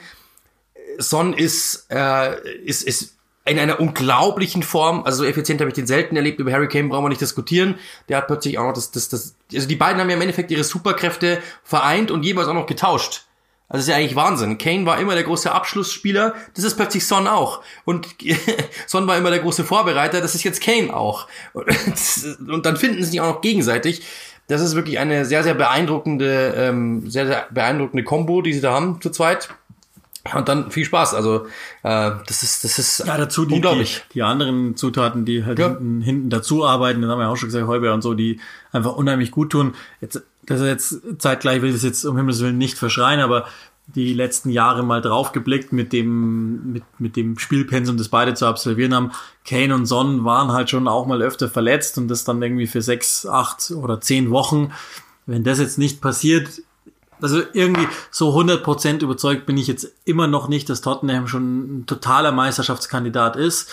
S2: Son ist, äh, ist, ist in einer unglaublichen Form, also so effizient habe ich den selten erlebt, über Harry Kane brauchen wir nicht diskutieren. Der hat plötzlich auch noch das, das, das, also die beiden haben ja im Endeffekt ihre Superkräfte vereint und jeweils auch noch getauscht. Also ist ja eigentlich Wahnsinn. Kane war immer der große Abschlussspieler, das ist plötzlich Son auch. Und [laughs] Son war immer der große Vorbereiter, das ist jetzt Kane auch. [laughs] Und dann finden sie sich auch noch gegenseitig. Das ist wirklich eine sehr, sehr beeindruckende, ähm, sehr, sehr beeindruckende Combo, die sie da haben zu zweit. Und dann viel Spaß. Also äh, das ist das ist
S1: ja dazu die, unglaublich. Die, die anderen Zutaten, die halt ja. hinten, hinten dazu arbeiten, das haben wir auch schon gesagt, Heuber und so, die einfach unheimlich gut tun. Jetzt das ist jetzt zeitgleich will ich das jetzt um Himmels Willen nicht verschreien, aber die letzten Jahre mal draufgeblickt mit dem, mit, mit dem Spielpensum, das beide zu absolvieren haben. Kane und Son waren halt schon auch mal öfter verletzt und das dann irgendwie für sechs, acht oder zehn Wochen. Wenn das jetzt nicht passiert, also irgendwie so 100% überzeugt bin ich jetzt immer noch nicht, dass Tottenham schon ein totaler Meisterschaftskandidat ist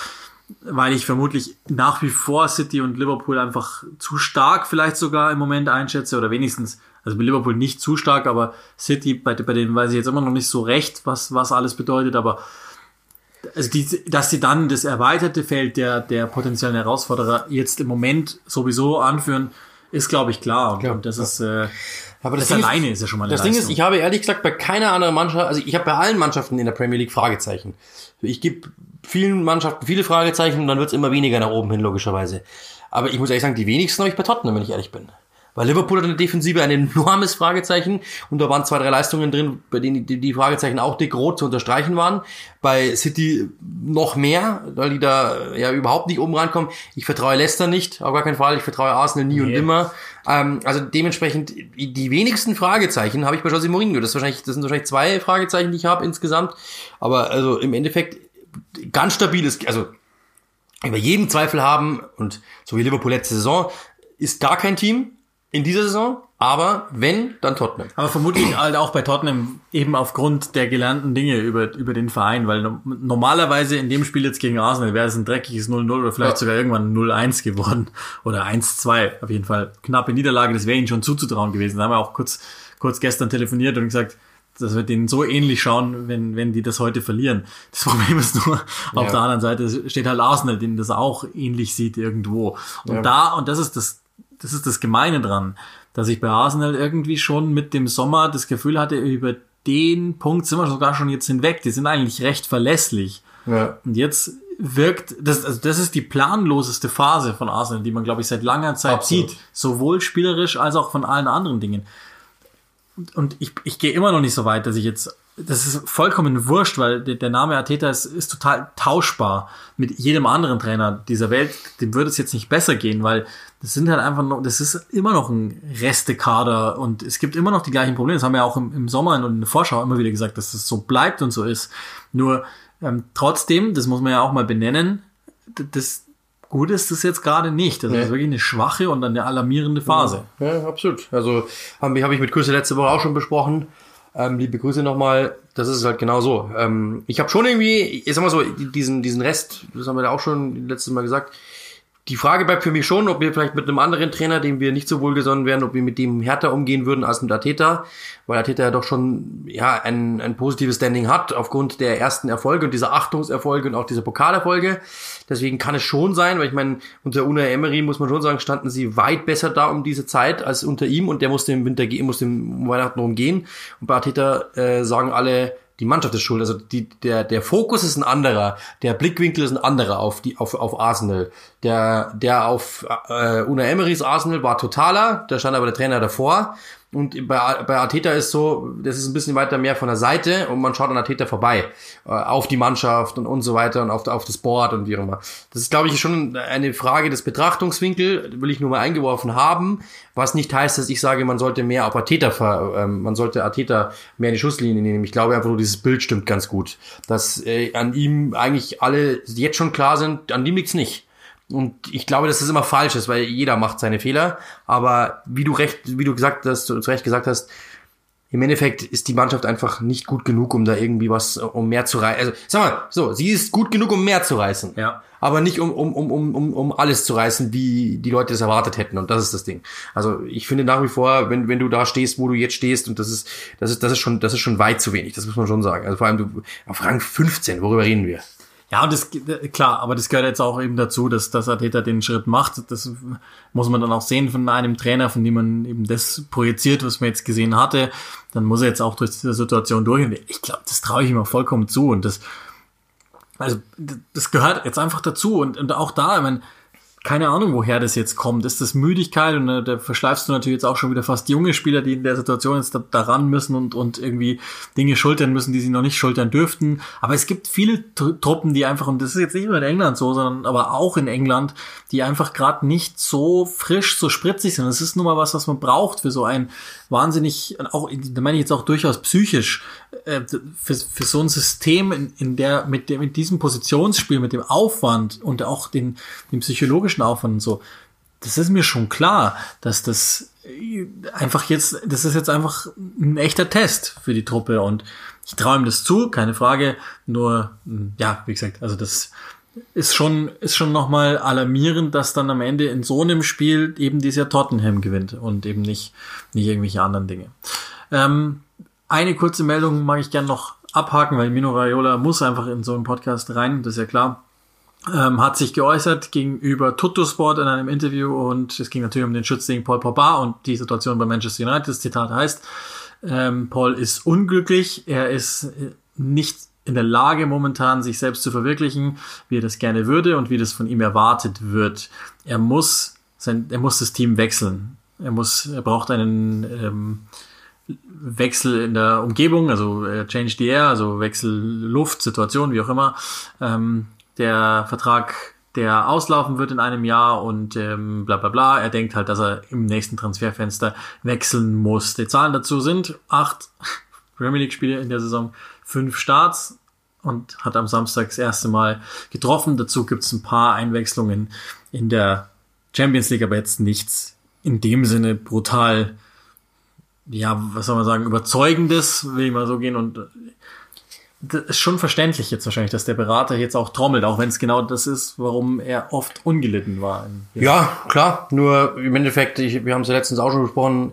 S1: weil ich vermutlich nach wie vor City und Liverpool einfach zu stark vielleicht sogar im Moment einschätze oder wenigstens, also bei Liverpool nicht zu stark, aber City, bei, bei denen weiß ich jetzt immer noch nicht so recht, was, was alles bedeutet, aber also die, dass sie dann das erweiterte Feld der, der potenziellen Herausforderer jetzt im Moment sowieso anführen, ist, glaube ich, klar. Und, ja, und das ja. ist, äh,
S2: aber das, das alleine ist, ist, ja schon mal eine Das Leistung. Ding ist, ich habe ehrlich gesagt bei keiner anderen Mannschaft, also ich habe bei allen Mannschaften in der Premier League Fragezeichen. Ich gebe vielen Mannschaften viele Fragezeichen und dann wird es immer weniger nach oben hin, logischerweise. Aber ich muss ehrlich sagen, die wenigsten habe ich bei Tottenham, wenn ich ehrlich bin. Weil Liverpool hat in der Defensive ein enormes Fragezeichen und da waren zwei, drei Leistungen drin, bei denen die, die Fragezeichen auch dick rot zu unterstreichen waren. Bei City noch mehr, weil die da ja überhaupt nicht oben rankommen. Ich vertraue Leicester nicht, auf gar keinen Fall. Ich vertraue Arsenal nie nee. und immer. Ähm, also dementsprechend die wenigsten Fragezeichen habe ich bei Jose Mourinho. Das, ist wahrscheinlich, das sind wahrscheinlich zwei Fragezeichen, die ich habe insgesamt. Aber also im Endeffekt ganz stabiles, also über jeden Zweifel haben und so wie Liverpool letzte Saison ist gar kein Team in dieser Saison, aber wenn, dann Tottenham.
S1: Aber vermutlich halt auch bei Tottenham eben aufgrund der gelernten Dinge über, über den Verein, weil normalerweise in dem Spiel jetzt gegen Arsenal wäre es ein dreckiges 0-0 oder vielleicht ja. sogar irgendwann 0-1 geworden [laughs] oder 1-2. Auf jeden Fall knappe Niederlage, das wäre ihnen schon zuzutrauen gewesen. Da haben wir auch kurz, kurz gestern telefoniert und gesagt, dass wir denen so ähnlich schauen, wenn, wenn die das heute verlieren. Das [laughs] Problem ist nur, auf ja. der anderen Seite steht halt Arsenal, denen das auch ähnlich sieht irgendwo. Und ja. da, und das ist das, das ist das Gemeine dran, dass ich bei Arsenal irgendwie schon mit dem Sommer das Gefühl hatte, über den Punkt sind wir sogar schon jetzt hinweg. Die sind eigentlich recht verlässlich. Ja. Und jetzt wirkt, das, also das ist die planloseste Phase von Arsenal, die man, glaube ich, seit langer Zeit Absolut. sieht. Sowohl spielerisch als auch von allen anderen Dingen. Und, und ich, ich gehe immer noch nicht so weit, dass ich jetzt das ist vollkommen wurscht, weil der, Name Arteta ist, ist total tauschbar mit jedem anderen Trainer dieser Welt. Dem würde es jetzt nicht besser gehen, weil das sind halt einfach noch, das ist immer noch ein Restekader und es gibt immer noch die gleichen Probleme. Das haben wir auch im, im Sommer und in der Vorschau immer wieder gesagt, dass das so bleibt und so ist. Nur ähm, trotzdem, das muss man ja auch mal benennen, das, gut ist das jetzt gerade nicht. Das nee. ist wirklich eine schwache und eine alarmierende Phase.
S2: Ja, ja absolut. Also habe hab ich mit Küsse letzte Woche auch schon besprochen. Ähm, liebe Grüße nochmal. Das ist halt genau so. Ähm, ich habe schon irgendwie, ich sag mal so, diesen, diesen Rest, das haben wir da auch schon letztes Mal gesagt, die Frage bleibt für mich schon, ob wir vielleicht mit einem anderen Trainer, dem wir nicht so wohlgesonnen wären, ob wir mit dem härter umgehen würden als mit Ateta, weil Ateta ja doch schon ja ein, ein positives Standing hat aufgrund der ersten Erfolge und dieser Achtungserfolge und auch dieser Pokalerfolge. Deswegen kann es schon sein, weil ich meine, unter Una Emery muss man schon sagen, standen sie weit besser da um diese Zeit als unter ihm und der musste im Winter gehen, musste im Weihnachten rumgehen. Und bei Ateta äh, sagen alle, die Mannschaft ist schuld. Also die, der, der Fokus ist ein anderer, der Blickwinkel ist ein anderer auf, die, auf, auf Arsenal. Der, der auf äh, Una Emerys Arsenal war totaler, da stand aber der Trainer davor. Und bei, bei Arteta ist so, das ist ein bisschen weiter mehr von der Seite und man schaut an Arteta vorbei. Äh, auf die Mannschaft und, und so weiter und auf, auf das Board und wie auch immer. Das ist, glaube ich, schon eine Frage des Betrachtungswinkel, will ich nur mal eingeworfen haben, was nicht heißt, dass ich sage, man sollte mehr auf Arteta, ähm, man sollte Arteta mehr in die Schusslinie nehmen. Ich glaube einfach nur, dieses Bild stimmt ganz gut. Dass äh, an ihm eigentlich alle jetzt schon klar sind, an ihm liegt's nicht. Und ich glaube, dass das immer falsch ist, weil jeder macht seine Fehler. Aber wie du recht, wie du gesagt hast, zu Recht gesagt hast, im Endeffekt ist die Mannschaft einfach nicht gut genug, um da irgendwie was, um mehr zu reißen. Also, sag mal, so, sie ist gut genug, um mehr zu reißen. Ja. Aber nicht um, um, um, um, um alles zu reißen, wie die Leute es erwartet hätten. Und das ist das Ding. Also, ich finde nach wie vor, wenn, wenn du da stehst, wo du jetzt stehst, und das ist, das ist, das ist schon, das ist schon weit zu wenig. Das muss man schon sagen. Also, vor allem du, auf Rang 15, worüber reden wir?
S1: Ja, und das klar, aber das gehört jetzt auch eben dazu, dass, dass Ateta den Schritt macht. Das muss man dann auch sehen von einem Trainer, von dem man eben das projiziert, was man jetzt gesehen hatte. Dann muss er jetzt auch durch diese Situation durch. Ich glaube, das traue ich ihm auch vollkommen zu. Und das, also das gehört jetzt einfach dazu. Und, und auch da, ich meine, keine Ahnung, woher das jetzt kommt. Ist das Müdigkeit? Und äh, da verschleifst du natürlich jetzt auch schon wieder fast junge Spieler, die in der Situation jetzt da, ran müssen und, und irgendwie Dinge schultern müssen, die sie noch nicht schultern dürften. Aber es gibt viele Truppen, die einfach, und das ist jetzt nicht nur in England so, sondern aber auch in England, die einfach gerade nicht so frisch, so spritzig sind. Das ist nun mal was, was man braucht für so ein wahnsinnig, auch, da meine ich jetzt auch durchaus psychisch, äh, für, für so ein System, in, in der, mit dem, mit diesem Positionsspiel, mit dem Aufwand und auch den, dem psychologischen Aufwand und so, das ist mir schon klar, dass das einfach jetzt, das ist jetzt einfach ein echter Test für die Truppe und ich traue ihm das zu, keine Frage, nur, ja, wie gesagt, also das, ist schon, ist schon nochmal alarmierend, dass dann am Ende in so einem Spiel eben dieser Tottenham gewinnt und eben nicht, nicht irgendwelche anderen Dinge. Ähm, eine kurze Meldung mag ich gern noch abhaken, weil Mino Raiola muss einfach in so einen Podcast rein, das ist ja klar. Ähm, hat sich geäußert gegenüber Tuttosport in einem Interview und es ging natürlich um den Schutz gegen Paul Pogba und die Situation bei Manchester United. Das Zitat heißt, ähm, Paul ist unglücklich, er ist äh, nicht in der Lage momentan, sich selbst zu verwirklichen, wie er das gerne würde und wie das von ihm erwartet wird. Er muss sein, er muss das Team wechseln. Er muss, er braucht einen ähm, Wechsel in der Umgebung, also äh, Change the Air, also Wechsel Luft, Situation, wie auch immer. Ähm, der Vertrag, der auslaufen wird in einem Jahr und ähm, bla bla bla. Er denkt halt, dass er im nächsten Transferfenster wechseln muss. Die Zahlen dazu sind acht [laughs] Premier League-Spiele in der Saison, fünf Starts, und hat am Samstag das erste Mal getroffen. Dazu gibt es ein paar Einwechslungen in der Champions League, aber jetzt nichts in dem Sinne brutal, ja, was soll man sagen, überzeugendes, will ich mal so gehen. Und das ist schon verständlich jetzt wahrscheinlich, dass der Berater jetzt auch trommelt, auch wenn es genau das ist, warum er oft ungelitten war.
S2: Ja, klar. Nur im Endeffekt, ich, wir haben es ja letztens auch schon besprochen,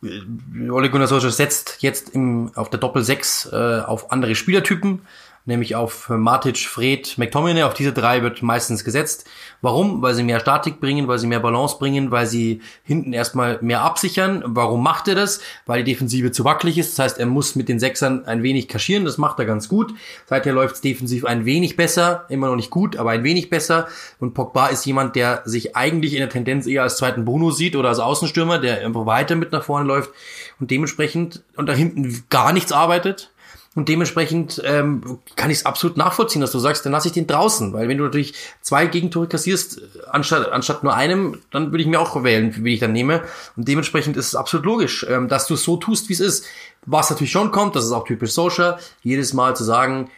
S2: Ole Gunnar Solskjaer setzt jetzt im, auf der Doppel 6 äh, auf andere Spielertypen nämlich auf Matic, Fred, McTominay. Auf diese drei wird meistens gesetzt. Warum? Weil sie mehr Statik bringen, weil sie mehr Balance bringen, weil sie hinten erstmal mehr absichern. Warum macht er das? Weil die Defensive zu wackelig ist. Das heißt, er muss mit den Sechsern ein wenig kaschieren. Das macht er ganz gut. Seither läuft es defensiv ein wenig besser. Immer noch nicht gut, aber ein wenig besser. Und Pogba ist jemand, der sich eigentlich in der Tendenz eher als zweiten Bruno sieht oder als Außenstürmer, der einfach weiter mit nach vorne läuft und dementsprechend und da hinten gar nichts arbeitet. Und dementsprechend ähm, kann ich es absolut nachvollziehen, dass du sagst, dann lasse ich den draußen. Weil wenn du natürlich zwei Gegentore kassierst, anstatt, anstatt nur einem, dann würde ich mir auch wählen, wie ich dann nehme. Und dementsprechend ist es absolut logisch, ähm, dass du so tust, wie es ist. Was natürlich schon kommt, das ist auch typisch Social, jedes Mal zu sagen,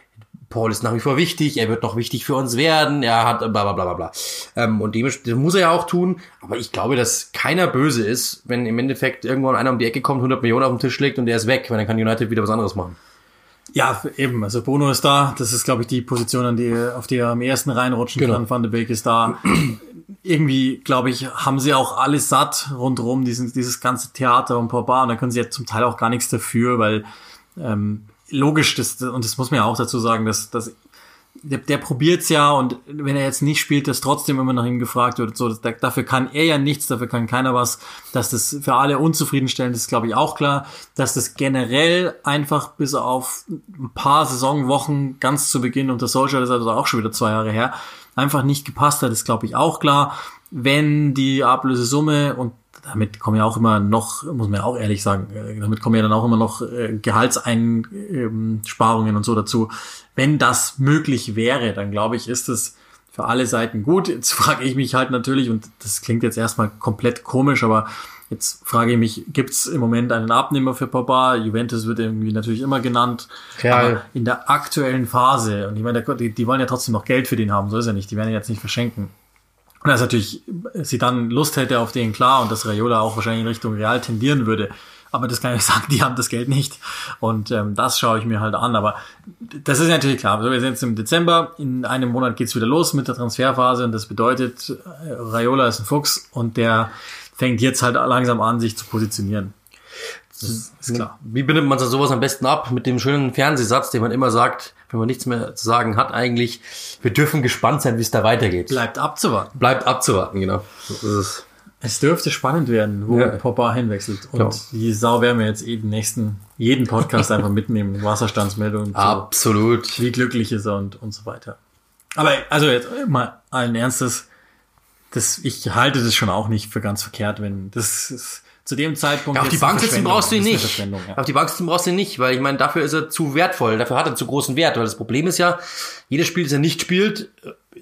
S2: Paul ist nach wie vor wichtig, er wird noch wichtig für uns werden, er hat bla bla bla bla. Ähm, und dementsprechend muss er ja auch tun, aber ich glaube, dass keiner böse ist, wenn im Endeffekt irgendwann einer um die Ecke kommt, 100 Millionen auf den Tisch legt und der ist weg, weil dann kann United wieder was anderes machen.
S1: Ja, eben. Also Bruno ist da. Das ist, glaube ich, die Position, an die, auf die er am ersten reinrutschen genau. kann. Van de Beek ist da. Irgendwie, glaube ich, haben sie auch alles satt rundherum, diesen, dieses ganze Theater und Papa. Und da können sie ja zum Teil auch gar nichts dafür, weil ähm, logisch, das, und das muss man ja auch dazu sagen, dass, dass der, der probiert's ja und wenn er jetzt nicht spielt, dass trotzdem immer nach ihm gefragt wird. So, das, dafür kann er ja nichts, dafür kann keiner was. Dass das für alle unzufriedenstellend ist, glaube ich auch klar. Dass das generell einfach bis auf ein paar Saisonwochen ganz zu Beginn unter Solskjaer, das ist also auch schon wieder zwei Jahre her, einfach nicht gepasst hat, ist glaube ich auch klar. Wenn die Ablösesumme und damit kommen ja auch immer noch, muss man ja auch ehrlich sagen, äh, damit kommen ja dann auch immer noch äh, Gehaltseinsparungen und so dazu. Wenn das möglich wäre, dann glaube ich, ist es für alle Seiten gut. Jetzt [laughs] frage ich mich halt natürlich, und das klingt jetzt erstmal komplett komisch, aber jetzt frage ich mich, gibt es im Moment einen Abnehmer für Papa? Juventus wird irgendwie natürlich immer genannt. Ja. Aber in der aktuellen Phase, und ich meine, die, die wollen ja trotzdem noch Geld für den haben, so ist er nicht, die werden ihn jetzt nicht verschenken. Und dass natürlich sie dann Lust hätte auf den, klar, und dass Raiola auch wahrscheinlich in Richtung Real tendieren würde. Aber das kann ich [laughs] sagen, die haben das Geld nicht. Und ähm, das schaue ich mir halt an. Aber das ist natürlich klar. Also wir sind jetzt im Dezember. In einem Monat geht's wieder los mit der Transferphase. Und das bedeutet, äh, Raiola ist ein Fuchs und der fängt jetzt halt langsam an, sich zu positionieren.
S2: Das ist klar. Wie bindet man sowas am besten ab? Mit dem schönen Fernsehsatz, den man immer sagt, wenn man nichts mehr zu sagen hat eigentlich. Wir dürfen gespannt sein, wie es da weitergeht.
S1: Bleibt abzuwarten.
S2: Bleibt abzuwarten, genau.
S1: es. Es dürfte spannend werden, wo ja. Popper hinwechselt. Und genau. die Sau werden wir jetzt jeden nächsten, jeden Podcast [laughs] einfach mitnehmen. Wasserstandsmeldungen.
S2: Absolut.
S1: Wie glücklich ist er und, und so weiter. Aber also jetzt mal allen Ernstes, das, ich halte das schon auch nicht für ganz verkehrt, wenn das ist, zu dem Zeitpunkt.
S2: Ja, auf die Bank sitzen brauchst du ihn nicht. Ja. Auf die Bank sitzen brauchst du ihn nicht, weil ich meine, dafür ist er zu wertvoll, dafür hat er zu großen Wert, weil das Problem ist ja, jedes Spiel, das er nicht spielt,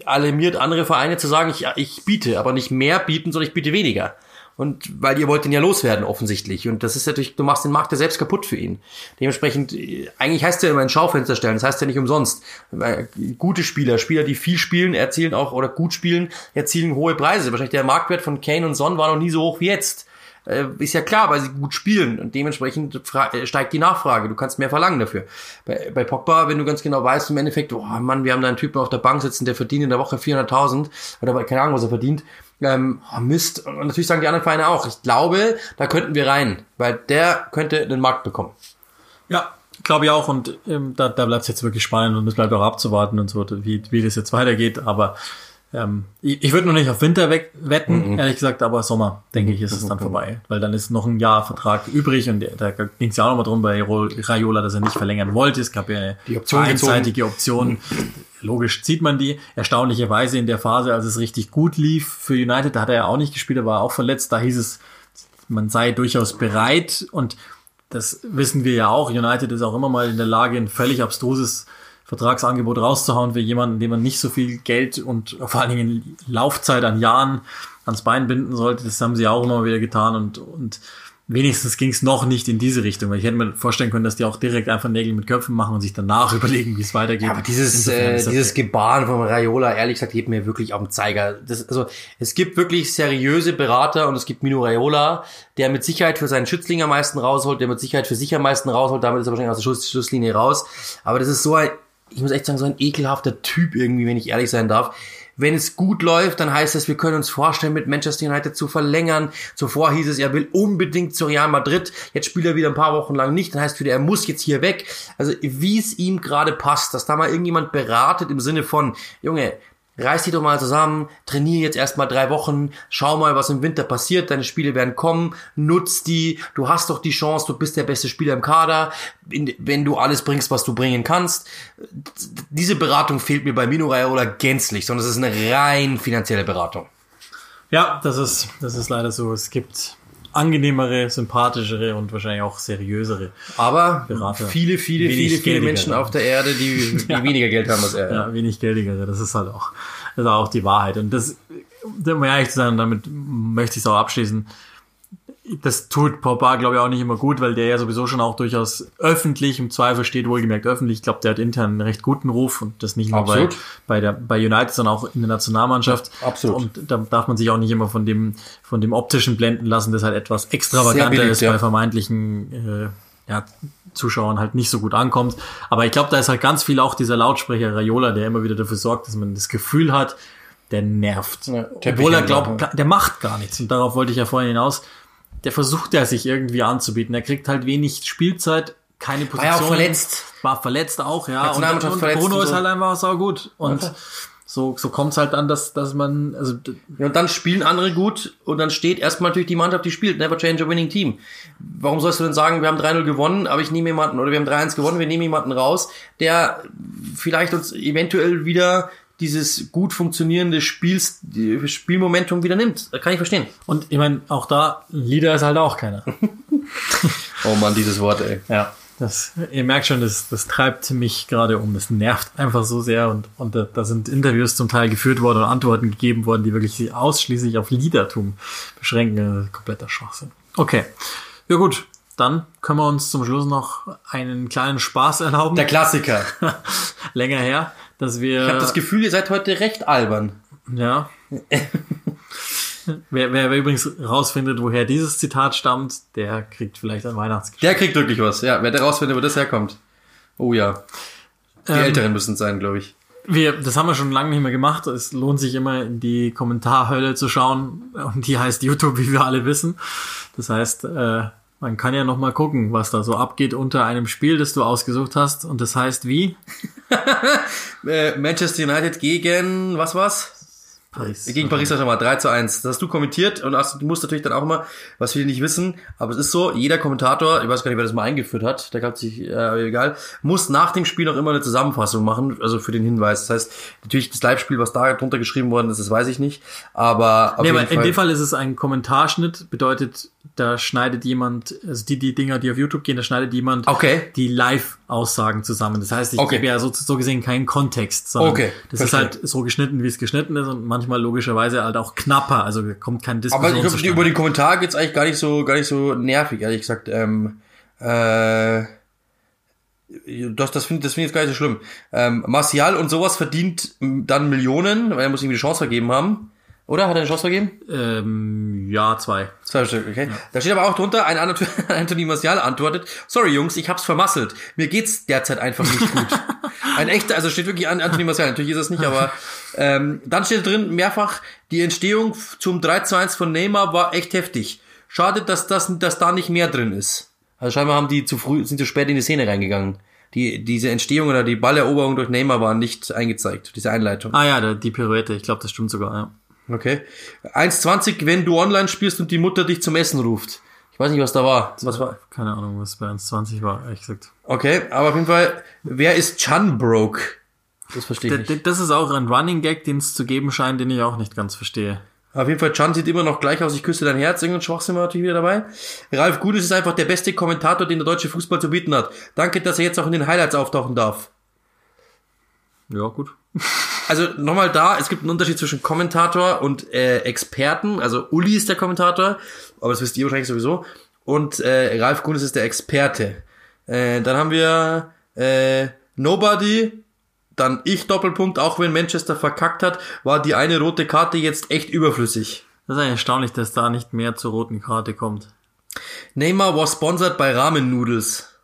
S2: alarmiert andere Vereine zu sagen, ich, ich biete, aber nicht mehr bieten, sondern ich biete weniger. Und weil ihr wollt ihn ja loswerden, offensichtlich. Und das ist natürlich, du machst den Markt ja selbst kaputt für ihn. Dementsprechend, eigentlich heißt er immer ein Schaufenster stellen, das heißt ja nicht umsonst. Gute Spieler, Spieler, die viel spielen, erzielen auch, oder gut spielen, erzielen hohe Preise. Wahrscheinlich der Marktwert von Kane und Son war noch nie so hoch wie jetzt. Äh, ist ja klar, weil sie gut spielen und dementsprechend äh, steigt die Nachfrage. Du kannst mehr verlangen dafür. Bei, bei Pogba, wenn du ganz genau weißt, im Endeffekt, oh Mann, wir haben da einen Typen auf der Bank sitzen, der verdient in der Woche 400.000 oder keine Ahnung, was er verdient. Ähm, oh Mist. Und natürlich sagen die anderen Vereine auch. Ich glaube, da könnten wir rein, weil der könnte den Markt bekommen.
S1: Ja, glaube ich auch. Und ähm, da, da bleibt es jetzt wirklich spannend und es bleibt auch abzuwarten und so, wie, wie das jetzt weitergeht. Aber ähm, ich, ich würde noch nicht auf Winter weg wetten, mhm. ehrlich gesagt, aber Sommer, denke ich, ist es dann mhm. vorbei. Weil dann ist noch ein Jahr Vertrag übrig und da ging es ja auch nochmal drum bei Raiola, dass er nicht verlängern wollte. Es gab ja eine die Option einseitige Option. Logisch zieht man die. Erstaunlicherweise in der Phase, als es richtig gut lief für United, da hat er ja auch nicht gespielt, er war auch verletzt. Da hieß es, man sei durchaus bereit und das wissen wir ja auch. United ist auch immer mal in der Lage, ein völlig abstruses Vertragsangebot rauszuhauen für jemanden, dem man nicht so viel Geld und vor allen Dingen Laufzeit an Jahren ans Bein binden sollte. Das haben sie auch immer wieder getan und, und wenigstens ging es noch nicht in diese Richtung, weil ich hätte mir vorstellen können, dass die auch direkt einfach Nägel mit Köpfen machen und sich danach [laughs] überlegen, wie es weitergeht. Ja,
S2: aber dieses, äh, dieses Gebaren von Raiola, ehrlich gesagt, geht mir wirklich auf den Zeiger. Das, also, es gibt wirklich seriöse Berater und es gibt Mino Raiola, der mit Sicherheit für seinen Schützling am meisten rausholt, der mit Sicherheit für sich am meisten rausholt, damit ist er wahrscheinlich aus der Schuss, Schusslinie raus. Aber das ist so ein ich muss echt sagen, so ein ekelhafter Typ irgendwie, wenn ich ehrlich sein darf. Wenn es gut läuft, dann heißt es, wir können uns vorstellen, mit Manchester United zu verlängern. Zuvor hieß es, er will unbedingt zu Real Madrid. Jetzt spielt er wieder ein paar Wochen lang nicht. Dann heißt wieder, er muss jetzt hier weg. Also wie es ihm gerade passt, dass da mal irgendjemand beratet im Sinne von, Junge, reiß dich doch mal zusammen, trainier jetzt erstmal drei Wochen, schau mal, was im Winter passiert, deine Spiele werden kommen, nutz die, du hast doch die Chance, du bist der beste Spieler im Kader, wenn du alles bringst, was du bringen kannst. Diese Beratung fehlt mir bei Mino Raiola gänzlich, sondern es ist eine rein finanzielle Beratung.
S1: Ja, das ist, das ist leider so. Es gibt angenehmere, sympathischere und wahrscheinlich auch seriösere.
S2: Aber Berater. viele, viele, viele, viele Menschen auf der Erde, die, [laughs] die ja. weniger Geld haben als er.
S1: Ja, wenig geldigere. Das ist halt auch, das ist auch die Wahrheit. Und das, um ehrlich zu sein, damit möchte ich es auch abschließen das tut Pogba, glaube ich, auch nicht immer gut, weil der ja sowieso schon auch durchaus öffentlich im Zweifel steht, wohlgemerkt öffentlich. Ich glaube, der hat intern einen recht guten Ruf und das nicht nur bei, bei, der, bei United, sondern auch in der Nationalmannschaft.
S2: Absolut.
S1: Und da darf man sich auch nicht immer von dem, von dem optischen blenden lassen, das halt etwas extravaganter ist ja. bei vermeintlichen äh, ja, Zuschauern halt nicht so gut ankommt. Aber ich glaube, da ist halt ganz viel auch dieser Lautsprecher Raiola, der immer wieder dafür sorgt, dass man das Gefühl hat, der nervt. Ja, Obwohl er glaubt, der macht gar nichts. Und darauf wollte ich ja vorhin hinaus der versucht ja sich irgendwie anzubieten. Er kriegt halt wenig Spielzeit, keine Position.
S2: War ja auch verletzt.
S1: War verletzt auch, ja. Und, und, und Bruno ist halt einfach sau gut. Und okay. so, so kommt's halt an, dass, dass man, also.
S2: Ja, und dann spielen andere gut und dann steht erstmal natürlich die Mannschaft, die spielt. Never change a winning team. Warum sollst du denn sagen, wir haben 3-0 gewonnen, aber ich nehme jemanden, oder wir haben 3-1 gewonnen, wir nehmen jemanden raus, der vielleicht uns eventuell wieder dieses gut funktionierende Spiels, Spielmomentum wieder nimmt. Kann ich verstehen.
S1: Und ich meine, auch da, Leader ist halt auch keiner. [laughs]
S2: oh man, dieses Wort, ey.
S1: Ja. Das, ihr merkt schon, das, das treibt mich gerade um. Das nervt einfach so sehr und, und da, da sind Interviews zum Teil geführt worden und Antworten gegeben worden, die wirklich ausschließlich auf Liedertum beschränken. Kompletter Schwachsinn. Okay. Ja gut, dann können wir uns zum Schluss noch einen kleinen Spaß erlauben.
S2: Der Klassiker. [laughs]
S1: Länger her dass wir.
S2: Ich habe das Gefühl, ihr seid heute recht albern.
S1: Ja. [laughs] wer, wer, wer übrigens rausfindet, woher dieses Zitat stammt, der kriegt vielleicht ein Weihnachtsgeschenk.
S2: Der kriegt wirklich was, ja. Wer der rausfindet, wo das herkommt. Oh ja. Die ähm, Älteren müssen es sein, glaube ich.
S1: Wir, das haben wir schon lange nicht mehr gemacht. Es lohnt sich immer in die Kommentarhölle zu schauen. Und die heißt YouTube, wie wir alle wissen. Das heißt, äh, man kann ja noch mal gucken, was da so abgeht unter einem Spiel, das du ausgesucht hast. Und das heißt wie? [laughs]
S2: Äh, Manchester United gegen, was war's? Paris. Gegen Paris Saint-Germain, 3 zu 1. Das hast du kommentiert und hast, du musst natürlich dann auch immer, was viele nicht wissen, aber es ist so, jeder Kommentator, ich weiß gar nicht, wer das mal eingeführt hat, der hat sich, äh, egal, muss nach dem Spiel auch immer eine Zusammenfassung machen, also für den Hinweis. Das heißt, natürlich das Live-Spiel, was da drunter geschrieben worden ist, das weiß ich nicht, aber
S1: auf nee, aber Fall. in dem Fall ist es ein Kommentarschnitt, bedeutet, da schneidet jemand, also die, die Dinger, die auf YouTube gehen, da schneidet jemand
S2: okay.
S1: die Live-Aussagen zusammen. Das heißt, ich okay. gebe ja so, so gesehen keinen Kontext, sondern
S2: okay.
S1: das Verstehe. ist halt so geschnitten, wie es geschnitten ist und manchmal logischerweise halt auch knapper, also kommt kein
S2: Diskussion Aber ich glaube, über den Kommentar geht's eigentlich gar nicht so, gar nicht so nervig, ehrlich gesagt. Ähm, äh, das, das finde das find ich jetzt gar nicht so schlimm. Ähm, Martial und sowas verdient dann Millionen, weil er muss ihm die Chance vergeben haben. Oder? Hat er eine Chance vergeben?
S1: Ähm, ja, zwei.
S2: Zwei Stück, okay. Ja. Da steht aber auch drunter, ein [laughs] Anthony Martial antwortet, sorry Jungs, ich hab's vermasselt. Mir geht's derzeit einfach nicht gut. [laughs] ein echter, also steht wirklich an Anthony Martial, natürlich ist es nicht, aber ähm, dann steht drin mehrfach, die Entstehung zum 3 zu 1 von Neymar war echt heftig. Schade, dass, das, dass da nicht mehr drin ist. Also scheinbar haben die zu früh, sind zu spät in die Szene reingegangen. Die, diese Entstehung oder die Balleroberung durch Neymar war nicht eingezeigt, diese Einleitung.
S1: Ah ja, die Pirouette, ich glaube, das stimmt sogar, ja.
S2: Okay. 1,20, wenn du online spielst und die Mutter dich zum Essen ruft. Ich weiß nicht, was da war. Was war?
S1: Keine Ahnung, was bei 1,20 war, ehrlich gesagt.
S2: Okay, aber auf jeden Fall, wer ist Chunbroke?
S1: Das verstehe ich nicht. Das ist auch ein Running Gag, den es zu geben scheint, den ich auch nicht ganz verstehe.
S2: Auf jeden Fall, Chan sieht immer noch gleich aus, ich küsse dein Herz, irgendein Schwachsinn war natürlich wieder dabei. Ralf Gutes ist einfach der beste Kommentator, den der deutsche Fußball zu bieten hat. Danke, dass er jetzt auch in den Highlights auftauchen darf.
S1: Ja, gut.
S2: Also nochmal da, es gibt einen Unterschied zwischen Kommentator und äh, Experten. Also Uli ist der Kommentator, aber das wisst ihr wahrscheinlich sowieso. Und äh, Ralf Kuhn ist der Experte. Äh, dann haben wir äh, Nobody, dann ich Doppelpunkt, auch wenn Manchester verkackt hat, war die eine rote Karte jetzt echt überflüssig.
S1: Das ist eigentlich erstaunlich, dass da nicht mehr zur roten Karte kommt.
S2: Neymar was sponsored bei Ramen Noodles.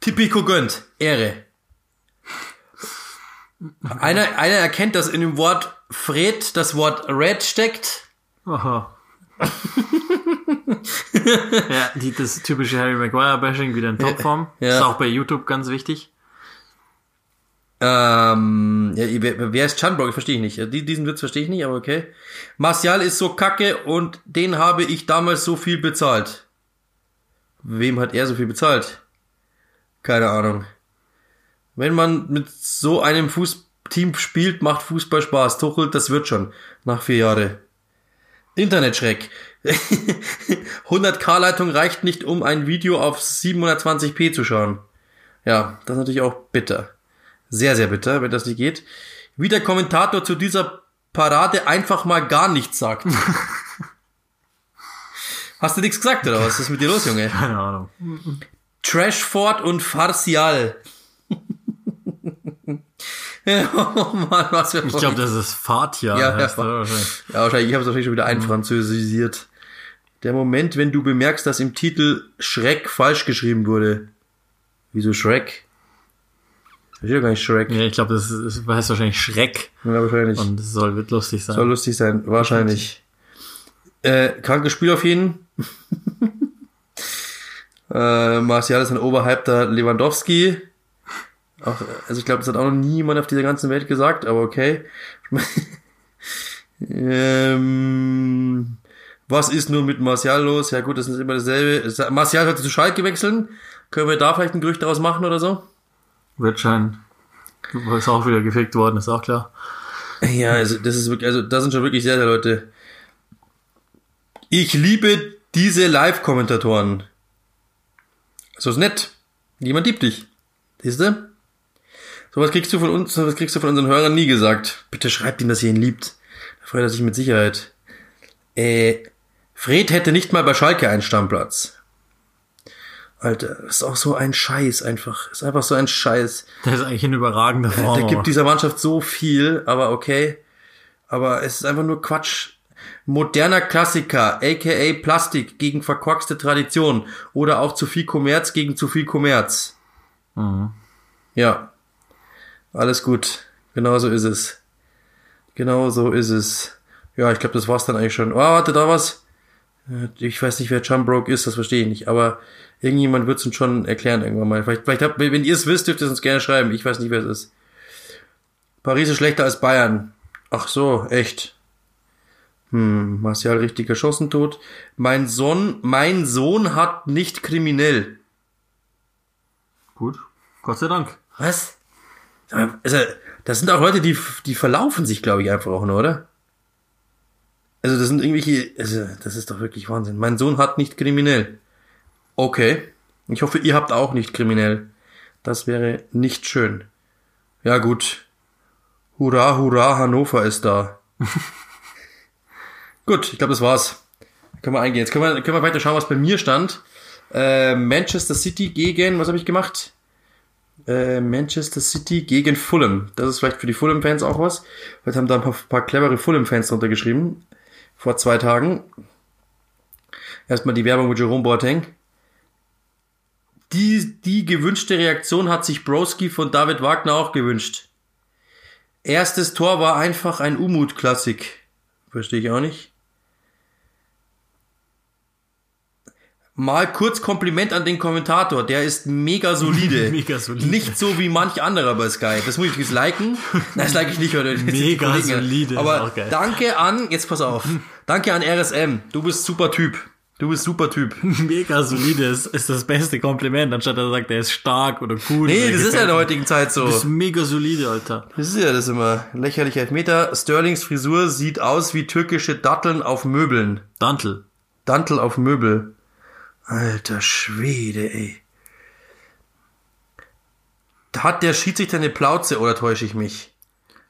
S2: Tipico gönnt. Ehre. Einer, einer erkennt, dass in dem Wort Fred das Wort Red steckt.
S1: Aha. [laughs] ja, die, das typische Harry Maguire-Bashing wieder in Topform.
S2: Ja.
S1: Ist auch bei YouTube ganz wichtig.
S2: Ähm, ja, wer, wer ist Chanbrook? Ich verstehe ich nicht. Die- Diesen Witz verstehe ich nicht, aber okay. Martial ist so kacke und den habe ich damals so viel bezahlt. Wem hat er so viel bezahlt? Keine Ahnung. Wenn man mit so einem Fußteam spielt, macht Fußball Spaß. Tuchel, das wird schon. Nach vier Jahre. Internetschreck. 100k-Leitung [laughs] reicht nicht, um ein Video auf 720p zu schauen. Ja, das ist natürlich auch bitter. Sehr, sehr bitter, wenn das nicht geht. Wie der Kommentator zu dieser Parade einfach mal gar nichts sagt. [laughs] Hast du nichts gesagt, oder was ist mit dir los, Junge?
S1: Keine Ahnung.
S2: Trashford und Farcial. [laughs] oh Mann, was für
S1: Ich glaube, das ist Fatia.
S2: Ja, ja.
S1: wahrscheinlich.
S2: Ja, wahrscheinlich, ich habe es wahrscheinlich schon wieder einfranzösisiert. Der Moment, wenn du bemerkst, dass im Titel Schreck falsch geschrieben wurde. Wieso? Das ist ja gar nicht Shrek.
S1: Ja, ich glaube, das, das heißt wahrscheinlich Schreck.
S2: Ja, wahrscheinlich.
S1: Und es soll, wird lustig sein.
S2: Soll lustig sein, wahrscheinlich. Äh, krankes Spiel auf jeden. [laughs] äh, Martial ist ein overhypter Lewandowski. Auch, also ich glaube, das hat auch noch niemand auf dieser ganzen Welt gesagt, aber okay. [laughs] ähm, was ist nur mit Martial los? Ja gut, das ist immer dasselbe. Martial hat zu Schalke wechseln. Können wir da vielleicht ein Gerücht daraus machen oder so?
S1: Wird schon. Ist auch wieder gefickt worden, ist auch klar.
S2: Ja, also das ist wirklich, also da sind schon wirklich sehr, sehr Leute. Ich liebe diese Live-Kommentatoren. So ist nett. Niemand liebt dich. Siehst du? Sowas kriegst du von uns, sowas kriegst du von unseren Hörern nie gesagt. Bitte schreibt ihm, dass ihr ihn liebt. Da freut er sich mit Sicherheit. Äh, Fred hätte nicht mal bei Schalke einen Stammplatz. Alter, das ist auch so ein Scheiß einfach. Ist einfach so ein Scheiß.
S1: Der ist eigentlich in überragender Form.
S2: Der gibt dieser Mannschaft so viel, aber okay. Aber es ist einfach nur Quatsch. Moderner Klassiker, aka Plastik gegen verkorkste Tradition oder auch zu viel Kommerz gegen zu viel Kommerz.
S1: Mhm.
S2: Ja, alles gut. Genau so ist es. Genau so ist es. Ja, ich glaube, das war's dann eigentlich schon. Oh, warte, da was. Äh, Ich weiß nicht, wer Chumbroke ist, das verstehe ich nicht. Aber irgendjemand wird es uns schon erklären irgendwann mal. Vielleicht, vielleicht habt, wenn ihr es wisst, dürft ihr es uns gerne schreiben. Ich weiß nicht, wer es ist. Paris ist schlechter als Bayern. Ach so, echt. Hm, Martial richtig geschossen tot. Mein Sohn, mein Sohn hat nicht kriminell.
S1: Gut. Gott sei Dank.
S2: Was? Also, das sind auch Leute, die, die verlaufen sich, glaube ich, einfach auch nur, oder? Also, das sind irgendwelche, also, das ist doch wirklich Wahnsinn. Mein Sohn hat nicht kriminell. Okay. Ich hoffe, ihr habt auch nicht kriminell. Das wäre nicht schön. Ja, gut. Hurra, hurra, Hannover ist da. [laughs] gut, ich glaube, das war's. Können wir eingehen. Jetzt können wir, können wir weiter schauen, was bei mir stand. Äh, Manchester City gegen, was habe ich gemacht? Äh, Manchester City gegen Fulham. Das ist vielleicht für die Fulham-Fans auch was. Heute haben da ein paar, paar clevere Fulham-Fans drunter geschrieben. Vor zwei Tagen. Erstmal die Werbung mit Jerome Boateng. Die, die gewünschte Reaktion hat sich Broski von David Wagner auch gewünscht. Erstes Tor war einfach ein Umut-Klassik. Verstehe ich auch nicht. Mal kurz Kompliment an den Kommentator, der ist mega solide. [laughs]
S1: Mega solide.
S2: Nicht so wie manch anderer bei Sky. Das muss ich jetzt liken. [laughs] Nein, das like ich nicht, oder?
S1: Mega solide, ist
S2: Aber
S1: auch geil.
S2: danke an, jetzt pass auf. Danke an RSM. Du bist super Typ. Du bist super Typ. [laughs]
S1: Mega solide ist, ist das beste Kompliment, anstatt er sagt, er ist stark oder cool.
S2: Nee, das ist ja in der heutigen Zeit so.
S1: Das ist mega solide, Alter.
S2: Das ist ja das immer. Lächerlicher Elfmeter. Sterlings Frisur sieht aus wie türkische Datteln auf Möbeln.
S1: Dantel.
S2: Dantel auf Möbel. Alter Schwede, ey. Hat der Schiedsrichter eine Plauze oder täusche ich mich?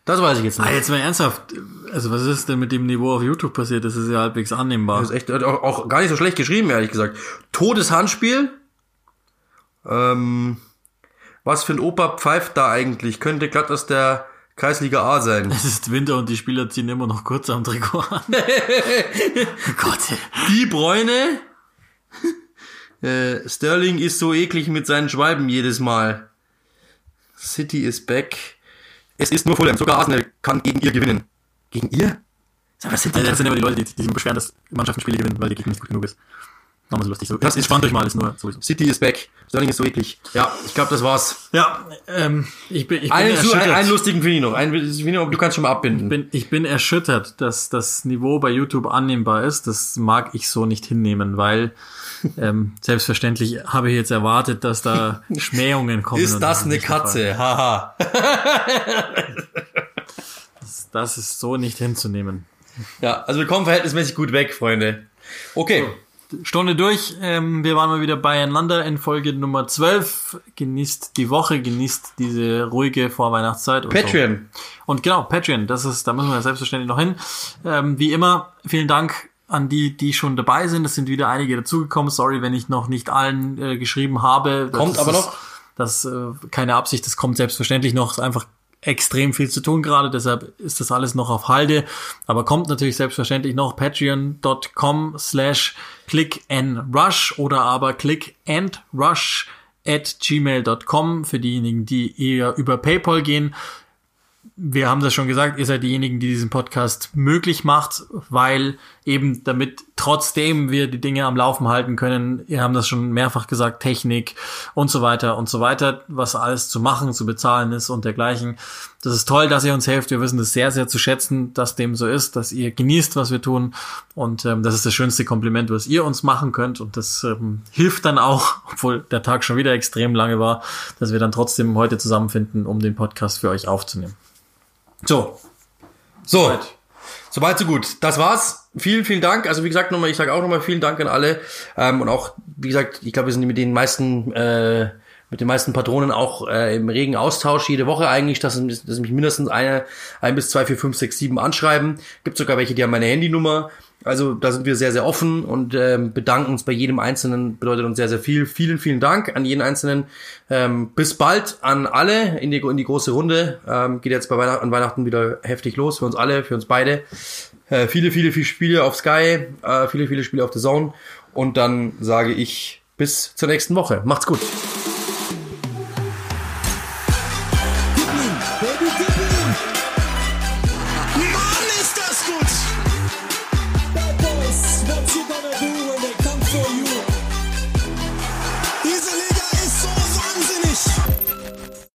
S2: Das weiß ich jetzt
S1: Ah,
S2: nicht.
S1: jetzt mal ernsthaft. Also, was ist denn mit dem Niveau auf YouTube passiert? Das ist ja halbwegs annehmbar.
S2: Das ist echt auch, auch gar nicht so schlecht geschrieben, ehrlich gesagt. Todeshandspiel. Ähm, was für ein Opa pfeift da eigentlich? Könnte glatt aus der Kreisliga A sein.
S1: Es ist Winter und die Spieler ziehen immer noch kurz am Trikot an. [laughs] Gott.
S2: Die Bräune. Äh, Sterling ist so eklig mit seinen Schwalben jedes Mal. City is back. Es ist nur Fulham. Sogar Arsenal kann gegen ihr gewinnen. Gegen ihr?
S1: Was sind das? das sind immer die Leute, die, die sich beschweren, dass Mannschaften Spiele gewinnen, weil die Gegner nicht gut genug ist. Nochmal so lustig. So, das ist spannend euch mal alles nur sowieso.
S2: City ist back. Sterling ist so eklig. Ja, ich glaube, das war's.
S1: Ja, ähm, ich bin, ich bin
S2: Einen,
S1: erschüttert.
S2: einen, lustigen noch. Einen, noch, du kannst schon mal abbinden.
S1: Ich bin, ich bin erschüttert, dass das Niveau bei YouTube annehmbar ist. Das mag ich so nicht hinnehmen, weil ähm, selbstverständlich habe ich jetzt erwartet, dass da [laughs] Schmähungen kommen.
S2: ist das eine. Katze? Haha. [laughs]
S1: Das, das ist so nicht hinzunehmen.
S2: ja, also wir kommen verhältnismäßig gut weg, Freunde. Okay.
S1: Stunde durch. Ähm, wir waren mal wieder beieinander in Folge Nummer 12. Genießt die Woche, genießt diese ruhige Vorweihnachtszeit. Und So.
S2: Patreon.
S1: Und genau, Patreon, das ist, da müssen wir selbstverständlich noch hin. Ähm, wie immer, vielen Dank an die, die schon dabei sind. Es sind wieder einige dazugekommen. Sorry, wenn ich noch nicht allen äh, geschrieben habe. Das
S2: Kommt
S1: ist,
S2: aber noch.
S1: Das äh, keine Absicht, das kommt selbstverständlich noch. Es ist einfach extrem viel zu tun gerade, deshalb ist das alles noch auf Halde. Aber kommt natürlich selbstverständlich noch patreon.com slash click and rush oder aber click and rush at gmail.com für diejenigen, die eher über PayPal gehen wir haben das schon gesagt, ihr seid diejenigen, die diesen Podcast möglich macht, weil eben damit trotzdem wir die Dinge am Laufen halten können, ihr haben das schon mehrfach gesagt, Technik und so weiter und so weiter, was alles zu machen, zu bezahlen ist und dergleichen. Das ist toll, dass ihr uns helft. Wir wissen das sehr, sehr zu schätzen, dass dem so ist, dass ihr genießt, was wir tun. Und ähm, das ist das schönste Kompliment, was ihr uns machen könnt. Und das ähm, hilft dann auch, [laughs] obwohl der Tag schon wieder extrem lange war, dass wir dann trotzdem heute zusammenfinden, um den Podcast für euch aufzunehmen.
S2: So. So. Soweit, so gut. Das war's. Vielen, vielen Dank. Also wie gesagt, nochmal, ich sage auch nochmal vielen Dank an alle. Ähm, und auch, wie gesagt, ich glaube, wir sind mit den meisten, äh, mit den meisten Patronen auch äh, im regen Austausch jede Woche eigentlich, dass, dass mich mindestens eine, ein bis zwei, vier, fünf, sechs, sieben anschreiben. Gibt sogar welche, die haben meine Handynummer. Also da sind wir sehr, sehr offen und ähm, bedanken uns bei jedem Einzelnen, bedeutet uns sehr, sehr viel. Vielen, vielen Dank an jeden Einzelnen. Ähm, bis bald an alle in die, in die große Runde. Ähm, geht jetzt bei Weihnachten, an Weihnachten wieder heftig los für uns alle, für uns beide. Äh, viele, viele, viele Spiele auf Sky, äh, viele, viele Spiele auf The Zone. Und dann sage ich bis zur nächsten Woche. Macht's gut.